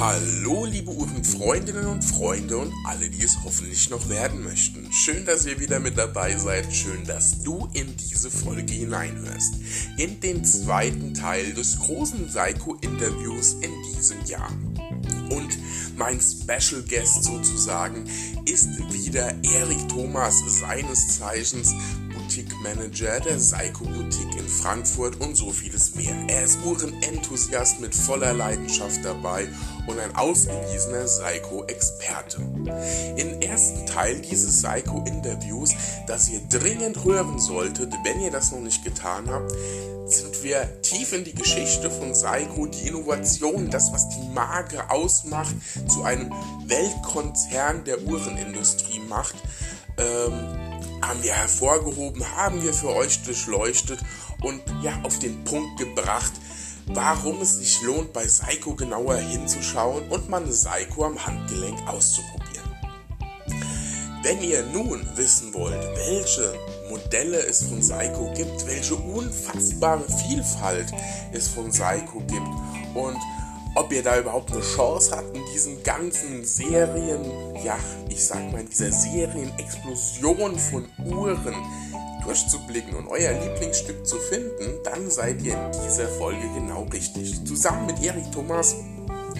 Hallo, liebe Uhrenfreundinnen und Freunde und alle, die es hoffentlich noch werden möchten. Schön, dass ihr wieder mit dabei seid. Schön, dass du in diese Folge hineinhörst. In den zweiten Teil des großen Psycho-Interviews in diesem Jahr. Und mein Special Guest sozusagen ist wieder Erik Thomas, seines Zeichens Boutique Manager der Seiko Boutique in Frankfurt und so vieles mehr. Er ist Uhrenenthusiast mit voller Leidenschaft dabei und ein ausgewiesener Seiko-Experte. Im ersten Teil dieses Seiko-Interviews, das ihr dringend hören solltet, wenn ihr das noch nicht getan habt, sind wir tief in die Geschichte von Seiko, die Innovation, das, was die Marke ausmacht, zu einem Weltkonzern der Uhrenindustrie macht. Ähm, haben wir hervorgehoben, haben wir für euch durchleuchtet und ja auf den Punkt gebracht, warum es sich lohnt, bei Seiko genauer hinzuschauen und man Seiko am Handgelenk auszuprobieren. Wenn ihr nun wissen wollt, welche Modelle es von Seiko gibt, welche unfassbare Vielfalt es von Seiko gibt und ob ihr da überhaupt eine Chance habt, in diesen ganzen Serien, ja, ich sag mal, in dieser Serienexplosion von Uhren durchzublicken und euer Lieblingsstück zu finden, dann seid ihr in dieser Folge genau richtig. Zusammen mit Erik Thomas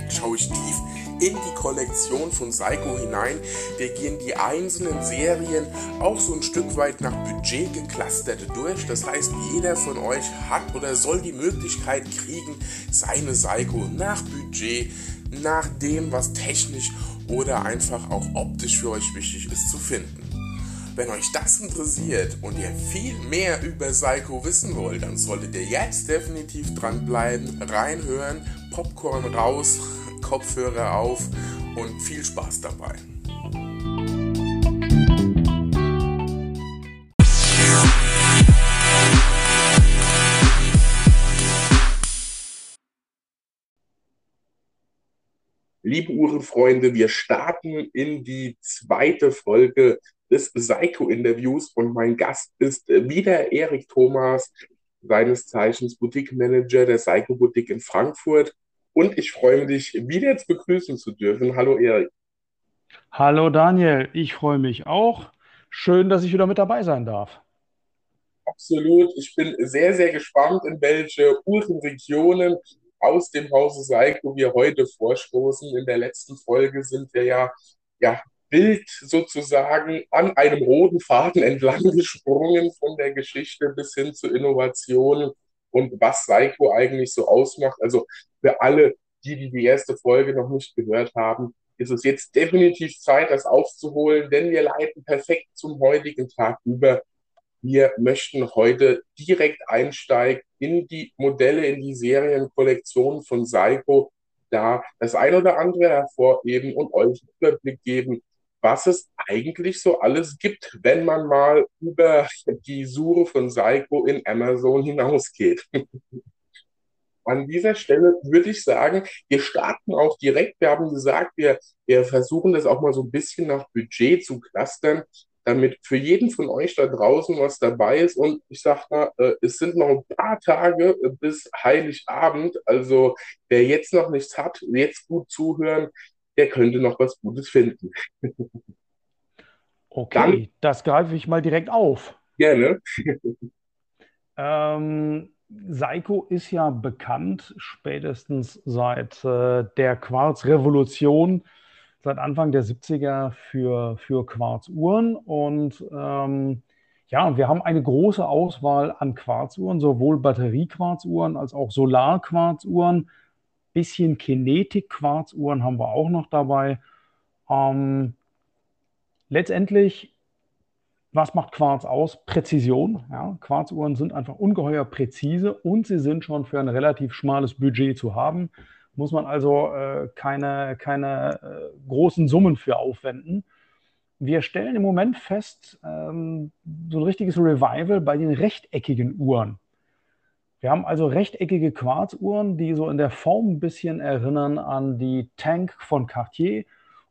schaue ich tief in die Kollektion von Psycho hinein. Wir gehen die einzelnen Serien auch so ein Stück weit nach Budget geklustert durch. Das heißt, jeder von euch hat oder soll die Möglichkeit kriegen, seine Psycho nach Budget, nach dem, was technisch oder einfach auch optisch für euch wichtig ist, zu finden. Wenn euch das interessiert und ihr viel mehr über Psycho wissen wollt, dann solltet ihr jetzt definitiv dranbleiben, reinhören, Popcorn raus, Kopfhörer auf und viel Spaß dabei. Liebe Uhrenfreunde, wir starten in die zweite Folge des Psycho-Interviews und mein Gast ist wieder Erik Thomas, seines Zeichens Boutique Manager der Psycho Boutique in Frankfurt und ich freue mich, wieder jetzt begrüßen zu dürfen. Hallo Erik. Hallo Daniel, ich freue mich auch. Schön, dass ich wieder mit dabei sein darf. Absolut. Ich bin sehr, sehr gespannt, in welche Uhrenregionen aus dem Hause Seiko wir heute vorstoßen. In der letzten Folge sind wir ja, ja wild sozusagen an einem roten Faden entlang gesprungen von der Geschichte bis hin zu Innovationen und was Seiko eigentlich so ausmacht. Also für alle, die, die die erste Folge noch nicht gehört haben, ist es jetzt definitiv Zeit, das aufzuholen, denn wir leiten perfekt zum heutigen Tag über. Wir möchten heute direkt einsteigen in die Modelle, in die Serienkollektion von Seiko, da das ein oder andere hervorheben und euch einen Überblick geben, was es eigentlich so alles gibt, wenn man mal über die Suche von Seiko in Amazon hinausgeht. An dieser Stelle würde ich sagen, wir starten auch direkt. Wir haben gesagt, wir, wir versuchen das auch mal so ein bisschen nach Budget zu clustern, damit für jeden von euch da draußen was dabei ist. Und ich sage mal, äh, es sind noch ein paar Tage bis Heiligabend. Also wer jetzt noch nichts hat, jetzt gut zuhören, der könnte noch was Gutes finden. Okay, Dann, das greife ich mal direkt auf. Gerne. ähm, Seiko ist ja bekannt, spätestens seit äh, der Quarzrevolution, seit Anfang der 70er für, für Quarzuhren. Und ähm, ja, wir haben eine große Auswahl an Quarzuhren, sowohl Batteriequarzuhren als auch Solarquarzuhren bisschen Kinetik-Quarzuhren haben wir auch noch dabei. Ähm, letztendlich, was macht Quarz aus? Präzision. Ja, Quarzuhren sind einfach ungeheuer präzise und sie sind schon für ein relativ schmales Budget zu haben. Muss man also äh, keine, keine äh, großen Summen für aufwenden. Wir stellen im Moment fest, ähm, so ein richtiges Revival bei den rechteckigen Uhren. Wir haben also rechteckige Quarzuhren, die so in der Form ein bisschen erinnern an die Tank von Cartier.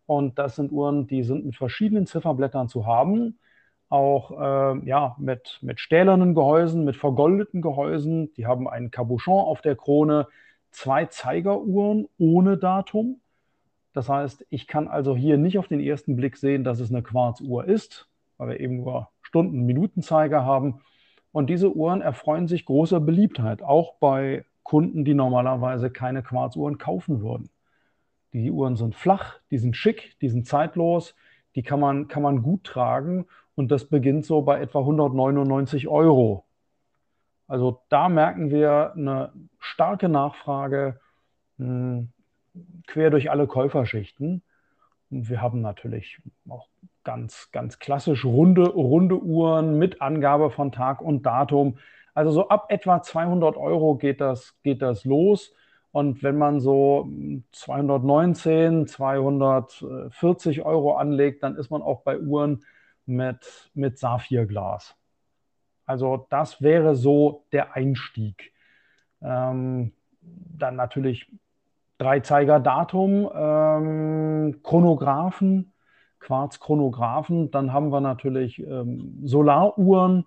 Und das sind Uhren, die sind mit verschiedenen Zifferblättern zu haben. Auch äh, ja, mit, mit stählernen Gehäusen, mit vergoldeten Gehäusen. Die haben einen Cabochon auf der Krone, zwei Zeigeruhren ohne Datum. Das heißt, ich kann also hier nicht auf den ersten Blick sehen, dass es eine Quarzuhr ist, weil wir eben nur Stunden-, Minutenzeiger haben. Und diese Uhren erfreuen sich großer Beliebtheit, auch bei Kunden, die normalerweise keine Quarzuhren kaufen würden. Die Uhren sind flach, die sind schick, die sind zeitlos, die kann man, kann man gut tragen und das beginnt so bei etwa 199 Euro. Also da merken wir eine starke Nachfrage mh, hm, quer durch alle Käuferschichten. Und wir haben natürlich auch ganz, ganz klassisch runde, runde Uhren mit Angabe von Tag und Datum. Also so ab etwa 200 Euro geht das, geht das los. Und wenn man so 219, 240 Euro anlegt, dann ist man auch bei Uhren mit, mit Saphirglas. Also das wäre so der Einstieg. Ähm, dann natürlich Dreizeiger-Datum, ähm, Chronographen, Quarz-Chronographen. Dann haben wir natürlich ähm, Solaruhren,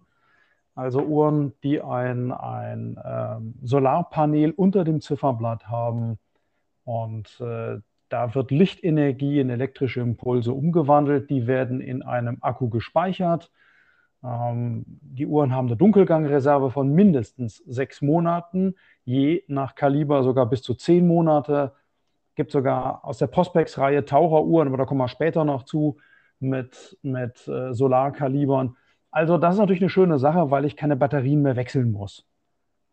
also Uhren, die ein, ein ähm, Solarpanel unter dem Zifferblatt haben. Und äh, da wird Lichtenergie in elektrische Impulse umgewandelt. Die werden in einem Akku gespeichert. Ähm, die Uhren haben eine Dunkelgangreserve von mindestens sechs Monaten, je nach Kaliber sogar bis zu zehn Monate. Gibt sogar aus der Prospex-Reihe Taucheruhren, aber da kommen wir später noch zu, mit, mit äh, Solarkalibern. Also das ist natürlich eine schöne Sache, weil ich keine Batterien mehr wechseln muss.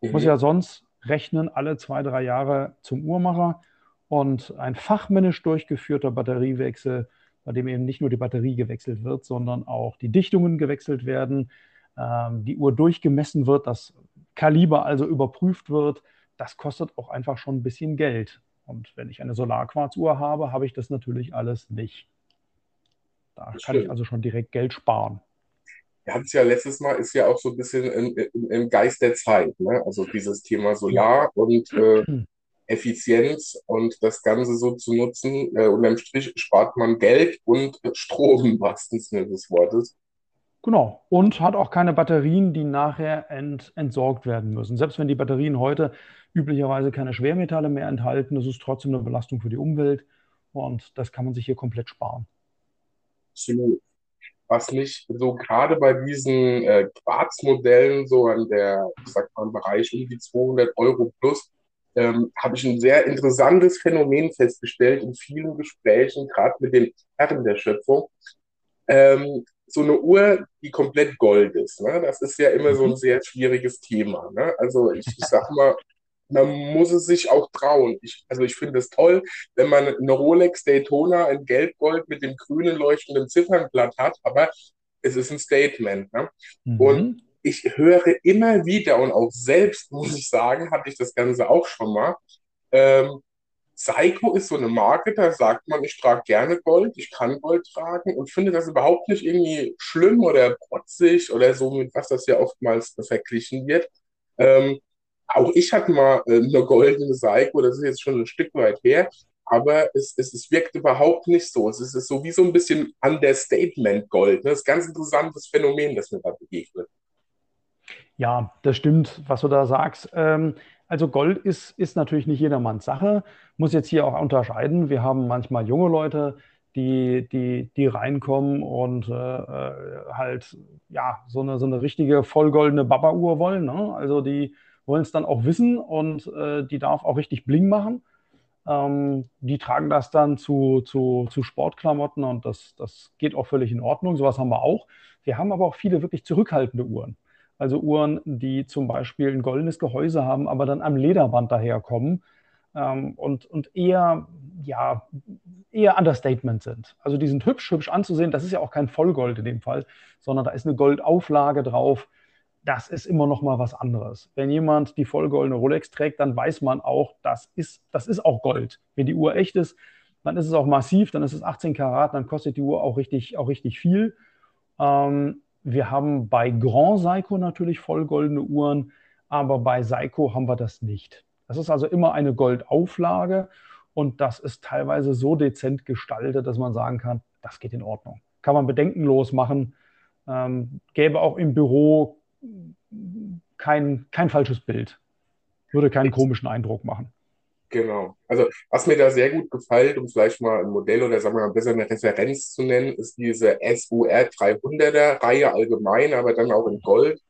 Ich muss mhm. ja sonst rechnen alle zwei, drei Jahre zum Uhrmacher und ein fachmännisch durchgeführter Batteriewechsel bei dem eben nicht nur die Batterie gewechselt wird, sondern auch die Dichtungen gewechselt werden, ähm, die Uhr durchgemessen wird, das Kaliber also überprüft wird. Das kostet auch einfach schon ein bisschen Geld. Und wenn ich eine Solarquarzuhr habe, habe ich das natürlich alles nicht. Da das kann stimmt. ich also schon direkt Geld sparen. Wir hatten es ja letztes Mal, ist ja auch so ein bisschen im, im, im Geist der Zeit. Ne? Also dieses Thema Solar und äh, Effizienz und das Ganze so zu nutzen. Äh, unterm Strich spart man Geld und Strom im wahrsten Sinne des Wortes. Genau. Und hat auch keine Batterien, die nachher ent, entsorgt werden müssen. Selbst wenn die Batterien heute üblicherweise keine Schwermetalle mehr enthalten, das ist trotzdem eine Belastung für die Umwelt. Und das kann man sich hier komplett sparen. Absolut. Was mich so gerade bei diesen äh, Quarzmodellen so an der, ich sag mal, im Bereich um die 200 Euro plus ähm, habe ich ein sehr interessantes Phänomen festgestellt in vielen Gesprächen, gerade mit den Herren der Schöpfung. Ähm, so eine Uhr, die komplett Gold ist, ne? das ist ja immer so ein mhm. sehr schwieriges Thema. Ne? Also ich, ich sag mal, man muss es sich auch trauen. Ich, also ich finde es toll, wenn man eine Rolex Daytona in Gelbgold mit dem grünen leuchtenden Ziffernblatt hat, aber es ist ein Statement. Ne? Mhm. Und ich höre immer wieder und auch selbst, muss ich sagen, hatte ich das Ganze auch schon mal. Ähm, Seiko ist so eine Marke, da sagt man, ich trage gerne Gold, ich kann Gold tragen und finde das überhaupt nicht irgendwie schlimm oder protzig oder so, mit was das ja oftmals verglichen wird. Ähm, auch ich hatte mal äh, eine goldene Seiko, das ist jetzt schon ein Stück weit her, aber es, es, es wirkt überhaupt nicht so. Es ist, so wie so ein bisschen Understatement-Gold. Ne? Das ist ein ganz interessantes Phänomen, das mir da begegnet. Ja, das stimmt, was du da sagst. Ähm, also Gold ist, ist natürlich nicht jedermanns Sache. Muss jetzt hier auch unterscheiden. Wir haben manchmal junge Leute, die, die, die reinkommen und äh, äh halt ja so eine, so eine richtige vollgoldene Baba-Uhr wollen. Ne? Also die wollen es dann auch wissen und äh, die darf auch richtig Bling machen. Ähm, die tragen das dann zu, zu, zu Sportklamotten und das, das geht auch völlig in Ordnung. Sowas haben wir auch. Wir haben aber auch viele wirklich zurückhaltende Uhren. Also Uhren, die zum Beispiel ein goldenes Gehäuse haben, aber dann am Lederband daherkommen ähm, und, und eher, ja, eher Understatement sind. Also die sind hübsch, hübsch anzusehen. Das ist ja auch kein Vollgold in dem Fall, sondern da ist eine Goldauflage drauf. Das ist immer noch mal was anderes. Wenn jemand die vollgoldene Rolex trägt, dann weiß man auch, das ist, das ist auch Gold. Wenn die Uhr echt ist, dann ist es auch massiv, dann ist es 18 Karat, dann kostet die Uhr auch richtig, auch richtig viel. Ähm, wir haben bei Grand Seiko natürlich vollgoldene Uhren, aber bei Seiko haben wir das nicht. Das ist also immer eine Goldauflage und das ist teilweise so dezent gestaltet, dass man sagen kann, das geht in Ordnung. Kann man bedenkenlos machen. Ähm, gäbe auch im Büro kein, kein falsches Bild. Würde keinen komischen Eindruck machen. Genau. Also, was mir da sehr gut gefällt, um vielleicht mal ein Modell oder sagen wir mal besser eine Referenz zu nennen, ist diese SUR 300er Reihe allgemein, aber dann auch in Gold.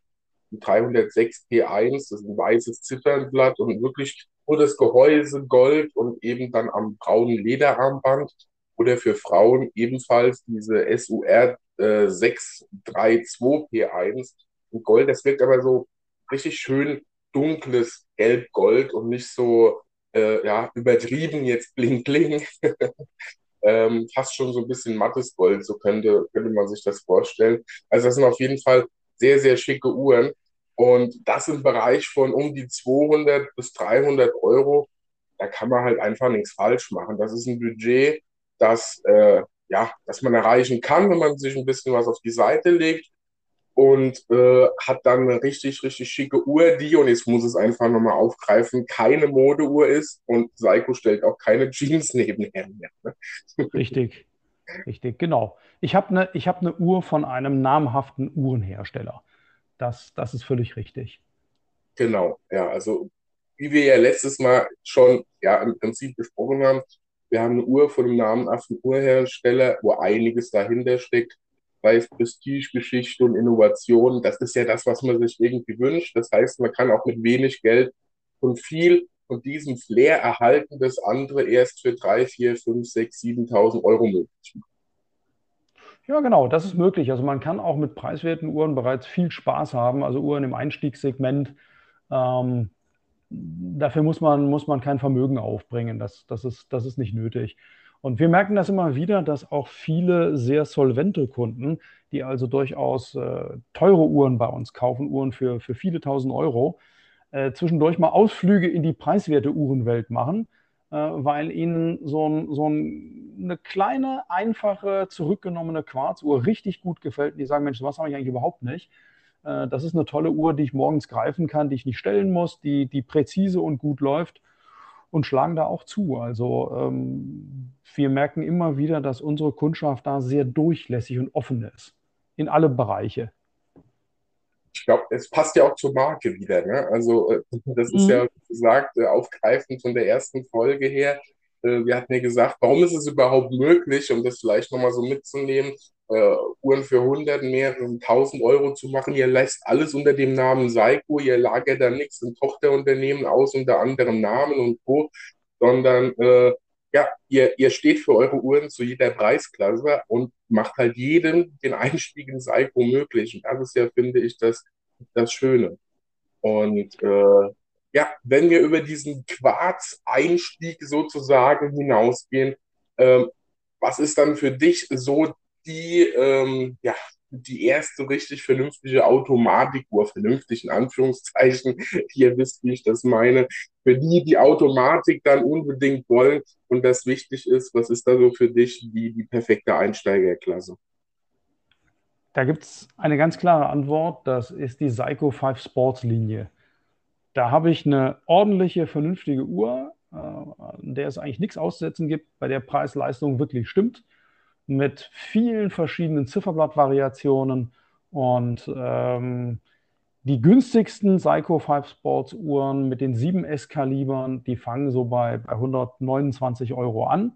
Die 306 P1, das ist ein weißes Ziffernblatt und wirklich nur das Gehäuse Gold und eben dann am braunen Lederarmband. Oder für Frauen ebenfalls diese SUR äh, 632 P1 in Gold. Das wirkt aber so richtig schön dunkles Gelb-Gold und nicht so äh, ja, übertrieben jetzt bling bling. ähm, fast schon so ein bisschen mattes Gold, so könnte, könnte man sich das vorstellen. Also das sind auf jeden Fall sehr, sehr schicke Uhren. Und das im Bereich von um die 200 bis 300 Euro, da kann man halt einfach nichts falsch machen. Das ist ein Budget, das, äh, ja, das man erreichen kann, wenn man sich ein bisschen was auf die Seite legt und äh, hat dann eine richtig, richtig schicke Uhr, die, und jetzt muss es einfach nochmal aufgreifen, keine Modeuhr ist und Seiko stellt auch keine Jeans nebenher mehr. Ne? Richtig, richtig, genau. Ich habe eine hab ne Uhr von einem namhaften Uhrenhersteller. Das, das ist völlig richtig. Genau, ja, also wie wir ja letztes Mal schon ja, im Prinzip besprochen haben, wir haben eine Uhr von einem namhaften Uhrhersteller, wo einiges dahinter steckt es Prestigegeschichte und Innovation, das ist ja das, was man sich irgendwie wünscht. Das heißt, man kann auch mit wenig Geld und viel von diesem Flair erhalten, das andere erst für 3, 4, 5, 6, 7.000 Euro möglich machen. Ja, genau, das ist möglich. Also man kann auch mit preiswerten Uhren bereits viel Spaß haben, also Uhren im Einstiegssegment. Ähm, dafür muss man, muss man kein Vermögen aufbringen. Das, das, ist, das ist nicht nötig. Und wir merken das immer wieder, dass auch viele sehr solvente Kunden, die also durchaus äh, teure Uhren bei uns kaufen, Uhren für, für viele tausend Euro, äh, zwischendurch mal Ausflüge in die preiswerte Uhrenwelt machen, äh, weil ihnen so, ein, so ein, eine kleine, einfache, zurückgenommene Quarzuhr richtig gut gefällt. Und die sagen, Mensch, was habe ich eigentlich überhaupt nicht. Äh, das ist eine tolle Uhr, die ich morgens greifen kann, die ich nicht stellen muss, die, die präzise und gut läuft und schlagen da auch zu. Also ähm, wir merken immer wieder, dass unsere Kundschaft da sehr durchlässig und offen ist in alle Bereiche. Ich glaube, es passt ja auch zur Marke wieder. Ne? Also äh, das ist mhm. ja gesagt, äh, aufgreifend von der ersten Folge her. Äh, wir hatten ja gesagt, warum ist es überhaupt möglich, um das vielleicht nochmal so mitzunehmen, äh, Uhren für 100, mehrere tausend Euro zu machen. Ihr lässt alles unter dem Namen Seiko, ihr lagert da nichts in Tochterunternehmen aus unter anderem Namen und Co., sondern äh, ja, ihr, ihr steht für eure Uhren zu jeder Preisklasse und macht halt jedem den Einstieg in Seiko möglich. Und das ist ja, finde ich, das, das Schöne. Und äh, ja, wenn wir über diesen Quarz-Einstieg sozusagen hinausgehen, äh, was ist dann für dich so die, ähm, ja, die erste richtig vernünftige Automatikuhr, vernünftig in Anführungszeichen, ihr wisst, wie ich das meine, für die die Automatik dann unbedingt wollen und das wichtig ist, was ist da so für dich die, die perfekte Einsteigerklasse? Da gibt es eine ganz klare Antwort, das ist die Psycho 5 Sports Linie. Da habe ich eine ordentliche, vernünftige Uhr, äh, an der es eigentlich nichts auszusetzen gibt, bei der Preis-Leistung wirklich stimmt mit vielen verschiedenen Zifferblattvariationen und ähm, die günstigsten Psycho 5 Sports Uhren mit den 7S-Kalibern, die fangen so bei, bei 129 Euro an.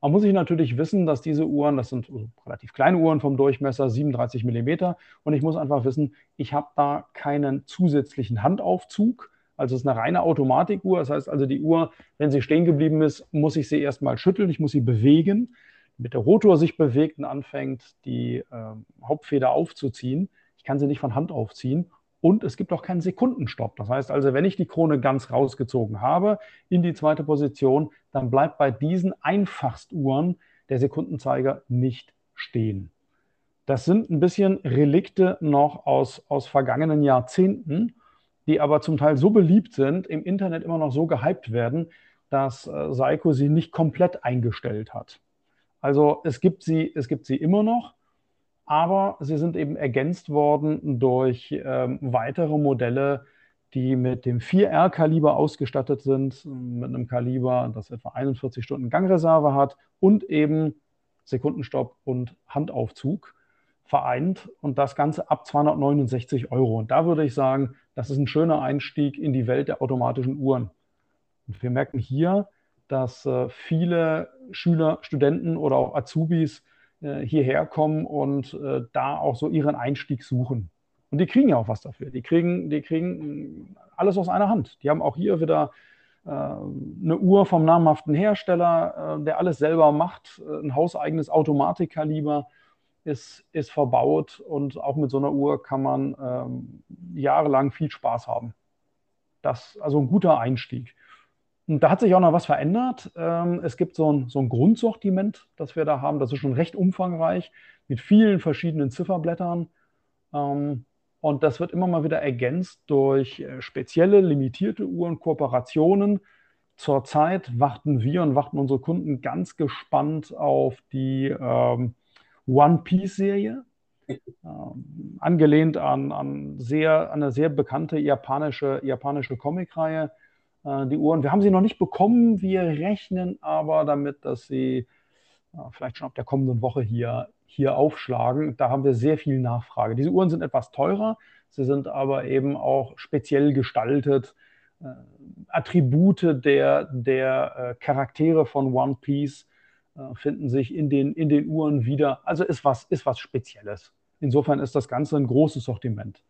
Man muss sich natürlich wissen, dass diese Uhren, das sind relativ kleine Uhren vom Durchmesser, 37 mm, und ich muss einfach wissen, ich habe da keinen zusätzlichen Handaufzug. Also es ist eine reine Automatikuhr. Das heißt also, die Uhr, wenn sie stehen geblieben ist, muss ich sie erstmal schütteln, ich muss sie bewegen mit der Rotor sich bewegt und anfängt, die äh, Hauptfeder aufzuziehen. Ich kann sie nicht von Hand aufziehen. Und es gibt auch keinen Sekundenstopp. Das heißt also, wenn ich die Krone ganz rausgezogen habe in die zweite Position, dann bleibt bei diesen Einfachstuhren der Sekundenzeiger nicht stehen. Das sind ein bisschen Relikte noch aus, aus vergangenen Jahrzehnten, die aber zum Teil so beliebt sind, im Internet immer noch so gehypt werden, dass äh, Seiko sie nicht komplett eingestellt hat. Also es gibt sie, es gibt sie immer noch, aber sie sind eben ergänzt worden durch ähm, weitere Modelle, die mit dem 4R-Kaliber ausgestattet sind, mit einem Kaliber, das etwa 41 Stunden Gangreserve hat und eben Sekundenstopp und Handaufzug vereint und das Ganze ab 269 Euro. Und da würde ich sagen, das ist ein schöner Einstieg in die Welt der automatischen Uhren. Und wir merken hier, dass äh, viele Schüler, Studenten oder auch Azubis äh, hierher kommen und äh, da auch so ihren Einstieg suchen. Und die kriegen ja auch was dafür. Die kriegen, die kriegen alles aus einer Hand. Die haben auch hier wieder eine Uhr vom namhaften Hersteller, der alles selber macht, ein hauseigenes Automatikkaliber ist, ist verbaut und auch mit so einer Uhr kann man ähm, jahrelang viel Spaß haben. Das also ein guter Einstieg. Und da hat sich auch noch was verändert. Ähm, es gibt so ein, so ein Grundsortiment, das wir da haben. Das ist schon recht umfangreich mit vielen verschiedenen Zifferblättern. Ähm, und das wird immer mal wieder ergänzt durch äh, spezielle, limitierte Uhren, Kooperationen. Zurzeit warten wir und warten unsere Kunden ganz gespannt auf die ähm, One Piece-Serie. Ähm, angelehnt an, an, sehr, an eine sehr bekannte japanische, japanische Comicreihe. Äh, die Uhren, wir haben sie noch nicht bekommen. Wir rechnen aber damit, dass sie äh, vielleicht schon ab der kommenden Woche hier hier aufschlagen. Da haben wir sehr viel Nachfrage. Diese Uhren sind etwas teurer, sie sind aber eben auch speziell gestaltet. Äh, Attribute der, der Charaktere von One Piece finden sich in den, in den Uhren wieder. Also ist was, ist was Spezielles. Insofern ist das Ganze ein großes Sortiment.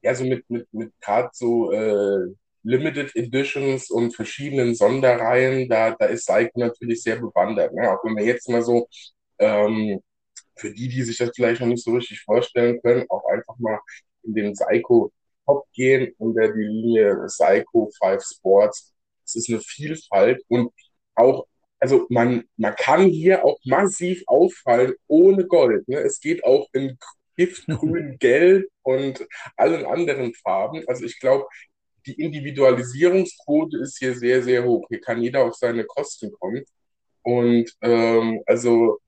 Ja, so mit, mit, mit gerade so äh, Limited Editions und verschiedenen Sonderreihen, da, da ist Seiko natürlich sehr bewandert. Ne? Auch wenn wir jetzt mal so ähm, für die, die sich das vielleicht noch nicht so richtig vorstellen können, auch einfach mal in den Psycho Top gehen unter die Linie Psycho 5 Sports. Es ist eine Vielfalt und auch, also man, man kann hier auch massiv auffallen ohne Gold. Ne? Es geht auch in Giftgrün, Gelb und allen anderen Farben. Also ich glaube, die Individualisierungsquote ist hier sehr, sehr hoch. Hier kann jeder auf seine Kosten kommen. Und ähm, also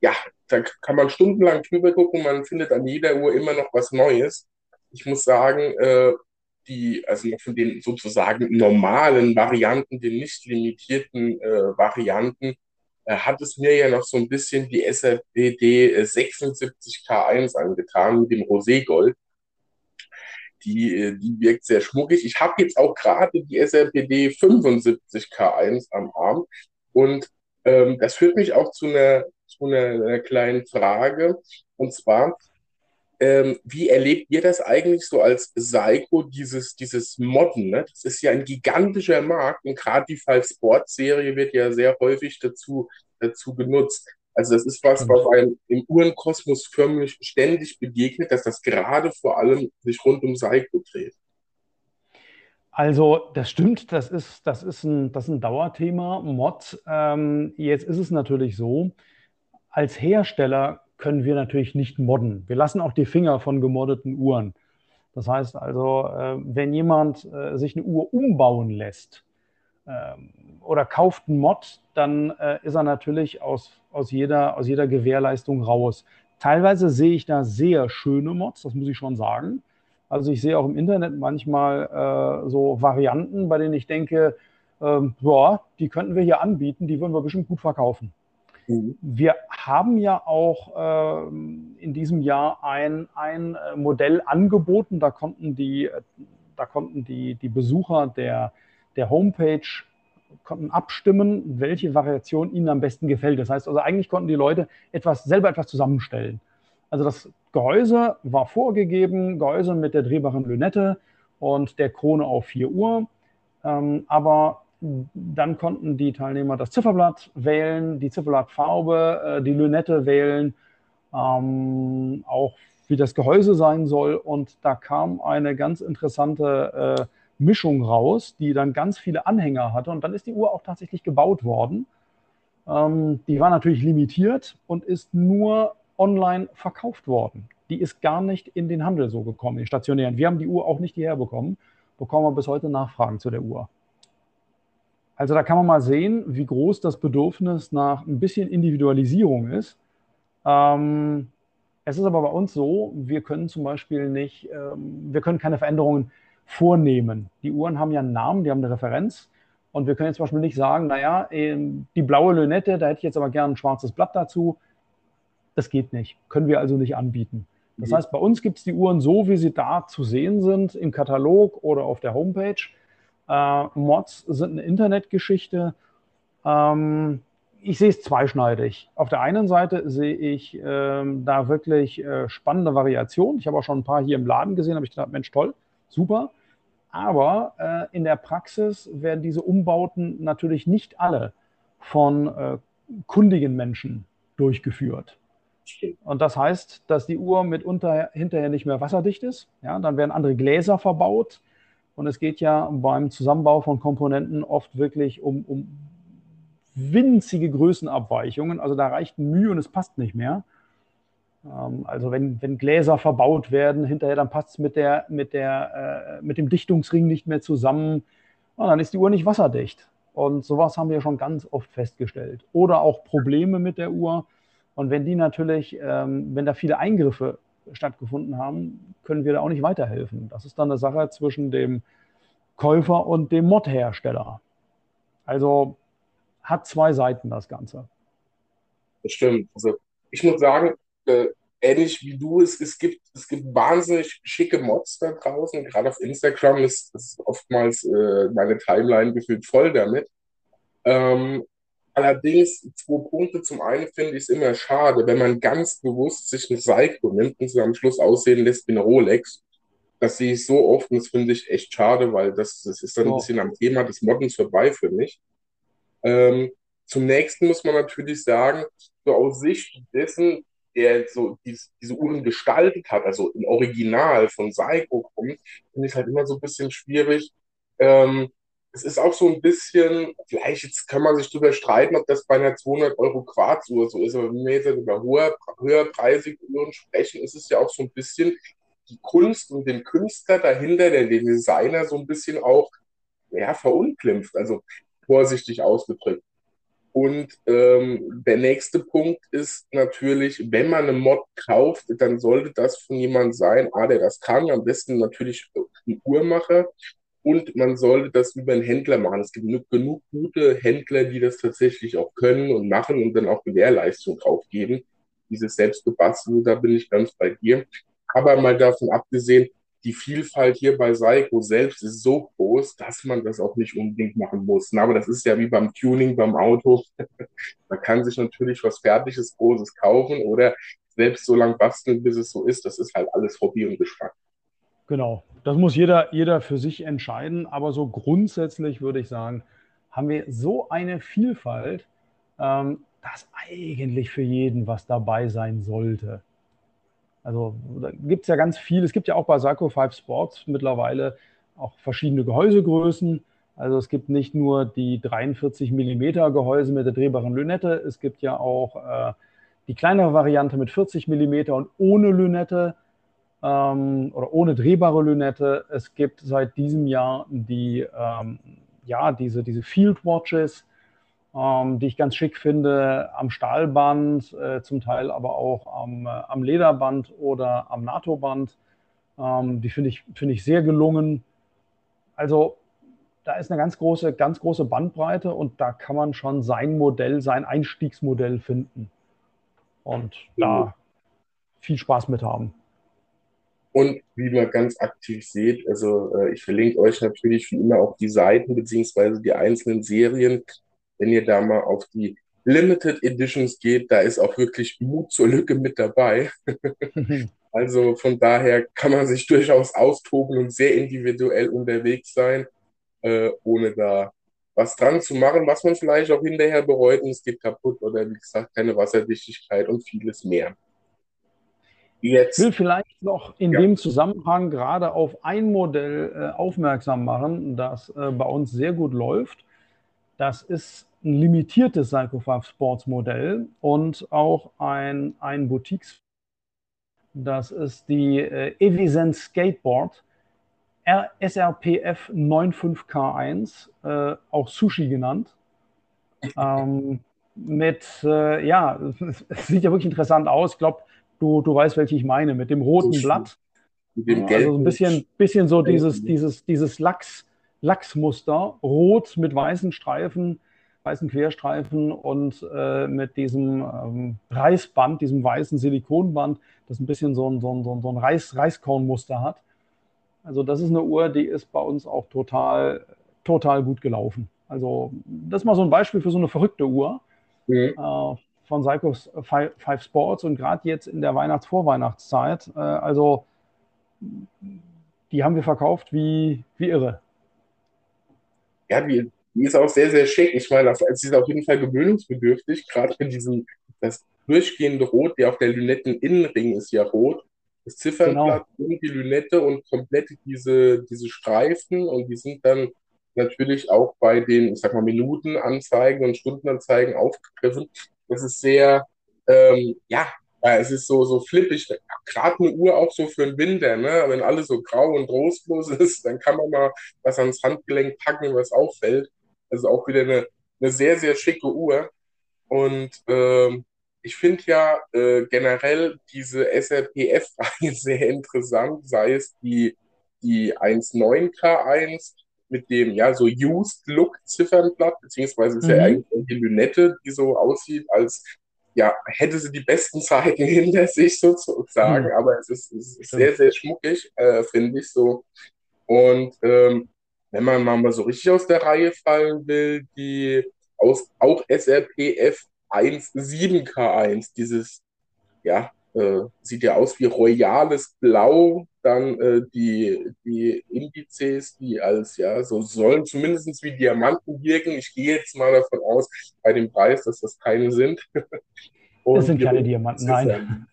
ja, da kann man stundenlang drüber gucken, man findet an jeder Uhr immer noch was Neues. Ich muss sagen, äh, die, also von den sozusagen normalen Varianten, den nicht limitierten äh, Varianten, äh, hat es mir ja noch so ein bisschen die SRPD 76K1 angetan mit dem Roségold. Die, äh, die wirkt sehr schmuckig. Ich habe jetzt auch gerade die SRPD 75K1 am Arm und ähm, das führt mich auch zu einer zu einer, einer kleinen Frage. Und zwar, ähm, wie erlebt ihr das eigentlich so als Psycho, dieses, dieses Modden? Ne? Das ist ja ein gigantischer Markt und gerade die Five Sports Serie wird ja sehr häufig dazu, dazu genutzt. Also das ist was, was einem im Uhrenkosmos förmlich ständig begegnet, dass das gerade vor allem sich rund um Psycho dreht. Also das stimmt, das ist, das ist, ein, das ist ein Dauerthema, Mod. Ähm, jetzt ist es natürlich so, als Hersteller können wir natürlich nicht modden. Wir lassen auch die Finger von gemoddeten Uhren. Das heißt also, äh, wenn jemand äh, sich eine Uhr umbauen lässt oder kauft einen Mod, dann äh, ist er natürlich aus, aus, jeder, aus jeder Gewährleistung raus. Teilweise sehe ich da sehr schöne Mods, das muss ich schon sagen. Also ich sehe auch im Internet manchmal so Varianten, bei denen ich denke, ähm, boah, die könnten wir hier anbieten, die würden wir bestimmt gut verkaufen. Mhm. Wir haben ja auch äh, in diesem Jahr ein, ein äh, Modell angeboten. Da konnten die, äh, da konnten die, die Besucher der, der Homepage konnten abstimmen, welche Variation ihnen am besten gefällt. Das heißt also, eigentlich konnten die Leute etwas, selber etwas zusammenstellen. Also das Gehäuse war vorgegeben, Gehäuse mit der drehbaren Lünette und der Krone auf 4 Uhr. Ähm, aber dann konnten die Teilnehmer das Zifferblatt wählen, die Zifferblattfarbe, äh, die Lünette wählen, ähm, auch wie das Gehäuse sein soll. Und da kam eine ganz interessante äh, Mischung raus, die dann ganz viele Anhänger hatte. Und dann ist die Uhr auch tatsächlich gebaut worden. Ähm, die war natürlich limitiert und ist nur online verkauft worden. Die ist gar nicht in den Handel so gekommen, in stationären. Wir haben die Uhr auch nicht hierher bekommen, bekommen wir bis heute Nachfragen zu der Uhr. Also da kann man mal sehen, wie groß das Bedürfnis nach ein bisschen Individualisierung ist. Ähm, es ist aber bei uns so, wir können zum Beispiel nicht, ähm, wir können keine Veränderungen vornehmen. Die Uhren haben ja einen Namen, die haben eine Referenz. Und wir können jetzt zum Beispiel nicht sagen, naja, ähm, die blaue Lünette, da hätte ich jetzt aber gerne ein schwarzes Blatt dazu. Das geht nicht. Können wir also nicht anbieten. Das heißt, bei uns gibt es die Uhren so, wie sie da zu sehen sind, im Katalog oder auf der Homepage. Äh, Mods sind eine Internetgeschichte. Ähm, ich sehe es zweischneidig. Auf der einen Seite sehe ich ähm, da wirklich äh, spannende Variationen. Ich habe auch schon ein paar hier im Laden gesehen, habe ich gedacht, Mensch, toll, super. Aber äh, in der Praxis werden diese Umbauten natürlich nicht alle von äh, kundigen Menschen durchgeführt. Und das heißt, dass die Uhr mitunter hinterher nicht mehr wasserdicht ist. Ja, dann werden andere Gläser verbaut. Und es geht ja beim Zusammenbau von Komponenten oft wirklich um, um winzige Größenabweichungen. Also da reicht Mühe und es passt nicht mehr. Ähm, also wenn, wenn Gläser verbaut werden, hinterher dann passt es mit, der, mit, der, äh, mit dem Dichtungsring nicht mehr zusammen. Und dann ist die Uhr nicht wasserdicht. Und sowas haben wir schon ganz oft festgestellt. Oder auch Probleme mit der Uhr. Und wenn die natürlich, ähm, wenn da viele Eingriffe stattgefunden haben, können wir da auch nicht weiterhelfen. Das ist dann eine Sache zwischen dem Käufer und dem Mod-Hersteller. Also hat zwei Seiten das Ganze. Das stimmt. Also ich muss sagen, äh, ähnlich wie du, es, es, gibt, es gibt wahnsinnig schicke Mods da draußen. Gerade auf Instagram ist, ist oftmals äh, meine Timeline gefühlt voll damit. Ähm, allerdings, zwei Punkte. Zum einen finde ich es immer schade, wenn man ganz bewusst sich eine Seiko nimmt und sie am Schluss aussehen lässt wie eine Rolex. Das sehe ich so oft und das finde ich echt schade, weil das, das ist dann ein bisschen am Thema des Moddens vorbei für mich. Ähm, zum nächsten muss man natürlich sagen, so aus Sicht dessen, der so diese, diese Uhren gestaltet hat, also im Original von Seiko kommt, finde ich halt immer so ein bisschen schwierig. Ähm, es ist auch so ein bisschen, vielleicht jetzt kann man sich darüber streiten, ob das bei einer 200 Euro Quarzuhr so ist, aber wenn wir jetzt über hoher, höherpreisige Uhren sprechen, ist es ja auch so ein bisschen die Kunst und den Künstler dahinter, der den Designer so ein bisschen auch ja, verunglimpft, also vorsichtig ausgedrückt. Und ähm, der nächste Punkt ist natürlich, wenn man eine Mod kauft, dann sollte das von jemand sein, ah, der das kann, am besten natürlich ein Uhrmacher. Und man sollte das über einen Händler machen. Es gibt genug, genug gute Händler, die das tatsächlich auch können und machen und dann auch Gewährleistung drauf geben. Dieses selbstgebastelte, da bin ich ganz bei dir. Aber mal davon abgesehen, die Vielfalt hier bei Seiko selbst ist so groß, dass man das auch nicht unbedingt machen muss. Aber das ist ja wie beim Tuning beim Auto. man kann sich natürlich was Fertiges, Großes kaufen oder selbst so lange basteln, bis es so ist. Das ist halt alles Hobby und Geschmack. Genau, das muss jeder, jeder für sich entscheiden. Aber so grundsätzlich würde ich sagen, haben wir so eine Vielfalt, ähm, dass eigentlich für jeden was dabei sein sollte. Also gibt es ja ganz viel. Es gibt ja auch bei Sarko 5 Sports mittlerweile auch verschiedene Gehäusegrößen. Also es gibt nicht nur die 43 mm Gehäuse mit der drehbaren Lünette, es gibt ja auch äh, die kleinere Variante mit 40 mm und ohne Lünette ähm, oder ohne drehbare Lünette. Es gibt seit diesem Jahr die, ähm, ja, diese, diese Field Watches, ähm, die ich ganz schick finde, am Stahlband, äh, zum Teil aber auch am, äh, am Lederband oder am NATO-Band. Ähm, die finde ich, find ich sehr gelungen. Also da ist eine ganz große, ganz große Bandbreite und da kann man schon sein Modell, sein Einstiegsmodell finden. Und da viel Spaß mit haben. Und wie man ganz aktiv sieht, also äh, ich verlinke euch natürlich wie immer auch die Seiten beziehungsweise die einzelnen Serien wenn ihr da mal auf die Limited Editions geht, da ist auch wirklich Mut zur Lücke mit dabei. also von daher kann man sich durchaus austoben und sehr individuell unterwegs sein, äh, ohne da was dran zu machen, was man vielleicht auch hinterher bereut und es geht kaputt oder wie gesagt keine Wasserdichtigkeit und vieles mehr. Jetzt, ich will vielleicht noch in ja. dem Zusammenhang gerade auf ein Modell äh, aufmerksam machen, das äh, bei uns sehr gut läuft. Das ist ein limitiertes Psycho Sports Modell und auch ein, ein Boutiques. Das ist die äh, Evisen Skateboard R SRPF 95K1, äh, auch Sushi genannt. ähm, mit, äh, ja, es sieht ja wirklich interessant aus. Ich glaube, du, du weißt, welche ich meine, mit dem roten Sushi. Blatt. Mit dem gelben. Also ein bisschen, bisschen so dieses, dieses, dieses Lachs, Lachsmuster, rot mit weißen Streifen weißen Querstreifen und äh, mit diesem ähm, Reißband, diesem weißen Silikonband, das ein bisschen so ein, so ein, so ein Reis, Reiskornmuster hat. Also das ist eine Uhr, die ist bei uns auch total, total gut gelaufen. Also das ist mal so ein Beispiel für so eine verrückte Uhr mhm. äh, von Seikos Five, Five Sports und gerade jetzt in der Weihnachts-Vorweihnachtszeit. Äh, also die haben wir verkauft wie, wie irre. Ja, die, die ist auch sehr, sehr schick. Ich meine, sie ist auf jeden Fall gewöhnungsbedürftig, gerade für diesen, das durchgehende Rot, der auf der Lünetten-Innenring ist ja rot. Das Ziffernblatt genau. und die Lünette und komplett diese, diese Streifen und die sind dann natürlich auch bei den, ich sag mal, Minutenanzeigen und Stundenanzeigen aufgegriffen. Das ist sehr, ähm, ja, es ist so, so flippig. Gerade eine Uhr auch so für den Winter, ne? Wenn alles so grau und trostlos ist, dann kann man mal was ans Handgelenk packen, was auffällt. Also auch wieder eine, eine sehr, sehr schicke Uhr. Und ähm, ich finde ja äh, generell diese SRPF-Reihe sehr interessant, sei es die, die 1.9K1 mit dem ja so Used Look Ziffernblatt, beziehungsweise ist mhm. ja eigentlich die Lünette, die so aussieht, als ja, hätte sie die besten Zeiten hinter sich sozusagen, mhm. aber es ist, es ist sehr, sehr schmuckig, äh, finde ich so. Und ähm, wenn man mal so richtig aus der Reihe fallen will, die aus, auch SRPF 1.7K1, dieses, ja, äh, sieht ja aus wie royales Blau, dann äh, die, die Indizes, die als, ja, so sollen zumindest wie Diamanten wirken. Ich gehe jetzt mal davon aus, bei dem Preis, dass das keine sind. das sind keine Diamanten, nein.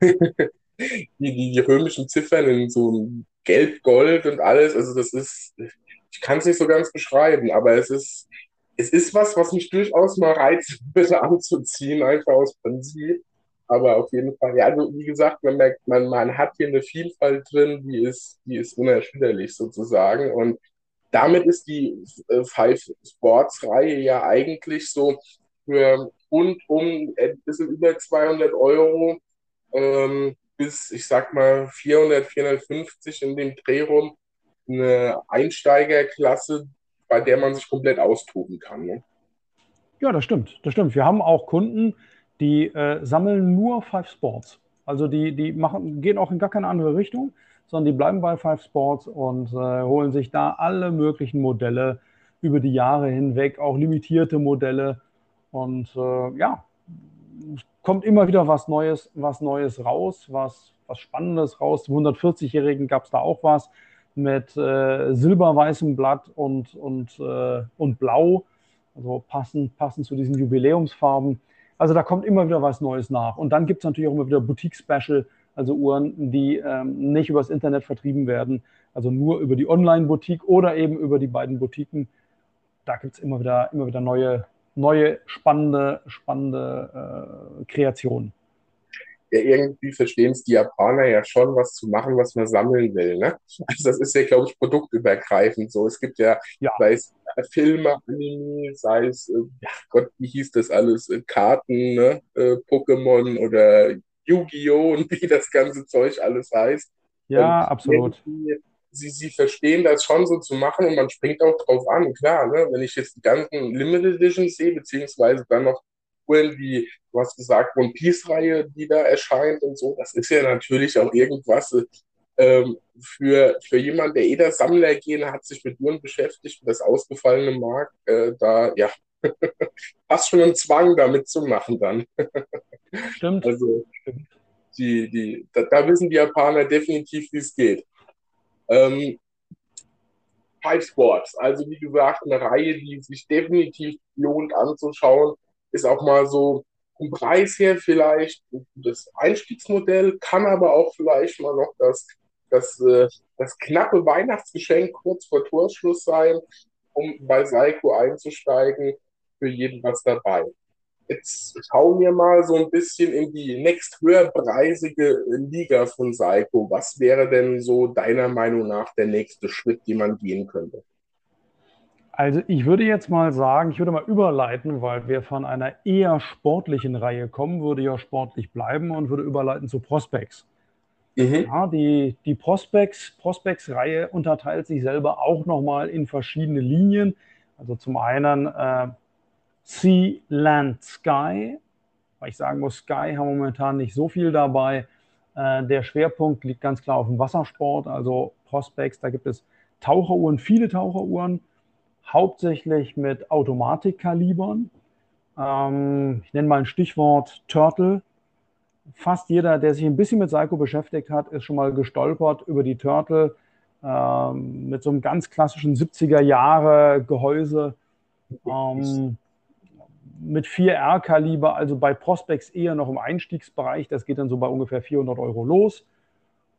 die, die, die römischen Ziffern in so Gelb-Gold und alles, also das ist, ich kann es nicht so ganz beschreiben, aber es ist, es ist was, was mich durchaus mal reizt, bitte anzuziehen, einfach aus Prinzip. Aber auf jeden Fall, ja, also wie gesagt, man merkt, man, man hat hier eine Vielfalt drin, die ist, die ist unerschütterlich sozusagen. Und damit ist die äh, Five Sports Reihe ja eigentlich so für rund um ein bisschen über 200 Euro ähm, bis, ich sag mal, 400, 450 in dem Dreh rum eine Einsteigerklasse, bei der man sich komplett austoben kann. Ne? Ja, das stimmt. Das stimmt. Wir haben auch Kunden, die äh, sammeln nur Five Sports. Also die, die machen, gehen auch in gar keine andere Richtung, sondern die bleiben bei Five Sports und äh, holen sich da alle möglichen Modelle über die Jahre hinweg, auch limitierte Modelle. Und äh, ja, kommt immer wieder was Neues, was Neues raus, was, was Spannendes raus. Zum 140-Jährigen gab es da auch was mit äh, silberweißem Blatt und, und, äh, und Blau, also passend, passend zu diesen Jubiläumsfarben. Also da kommt immer wieder was Neues nach. Und dann gibt es natürlich auch immer wieder Boutique-Special, also Uhren, die ähm, nicht übers Internet vertrieben werden, also nur über die Online-Boutique oder eben über die beiden Boutiquen. Da gibt es immer wieder, immer wieder neue, neue spannende, spannende äh, Kreationen ja, irgendwie verstehen es die Japaner ja schon, was zu machen, was man sammeln will. Ne? Also das ist ja, glaube ich, produktübergreifend so. Es gibt ja, ja. sei es Filme, Anime, sei es, äh, ja Gott, wie hieß das alles, äh, Karten, ne? äh, Pokémon oder Yu-Gi-Oh! und wie das ganze Zeug alles heißt. Ja, und absolut. Sie, sie verstehen das schon so zu machen und man springt auch drauf an, klar, ne? wenn ich jetzt die ganzen Limited Editions sehe, beziehungsweise dann noch Uhren wie, du hast gesagt, One Piece-Reihe, die da erscheint und so. Das ist ja natürlich auch irgendwas ähm, für, für jemanden, der eh der Sammler gehen hat, sich mit Uhren beschäftigt, das ausgefallene Markt, äh, da, ja, hast schon einen Zwang, da mitzumachen dann. Stimmt. Also, die, die, da, da wissen die Japaner definitiv, wie es geht. Ähm, Five Sports, also wie gesagt, eine Reihe, die sich definitiv lohnt anzuschauen ist auch mal so vom Preis her vielleicht das Einstiegsmodell, kann aber auch vielleicht mal noch das, das, äh, das knappe Weihnachtsgeschenk kurz vor Torschluss sein, um bei Seiko einzusteigen. Für jeden was dabei. Jetzt schauen wir mal so ein bisschen in die nächst höherpreisige Liga von Seiko. Was wäre denn so deiner Meinung nach der nächste Schritt, den man gehen könnte? Also ich würde jetzt mal sagen, ich würde mal überleiten, weil wir von einer eher sportlichen Reihe kommen, würde ja sportlich bleiben und würde überleiten zu Prospects. Mhm. Ja, die, die Prospects, Prospects-Reihe unterteilt sich selber auch nochmal in verschiedene Linien. Also zum einen äh, Sea, Land, Sky. Weil ich sagen muss, Sky haben momentan nicht so viel dabei. Äh, der Schwerpunkt liegt ganz klar auf dem Wassersport, also Prospects. Da gibt es Taucheruhren, viele Taucheruhren hauptsächlich mit Automatikkalibern. Ähm, ich nenne mal ein Stichwort Turtle. Fast jeder, der sich ein bisschen mit Seiko beschäftigt hat, ist schon mal gestolpert über die Turtle ähm, mit so einem ganz klassischen 70er Jahre Gehäuse. Ähm, mit 4R-Kaliber, also bei Prospects eher noch im Einstiegsbereich. Das geht dann so bei ungefähr 400 Euro los.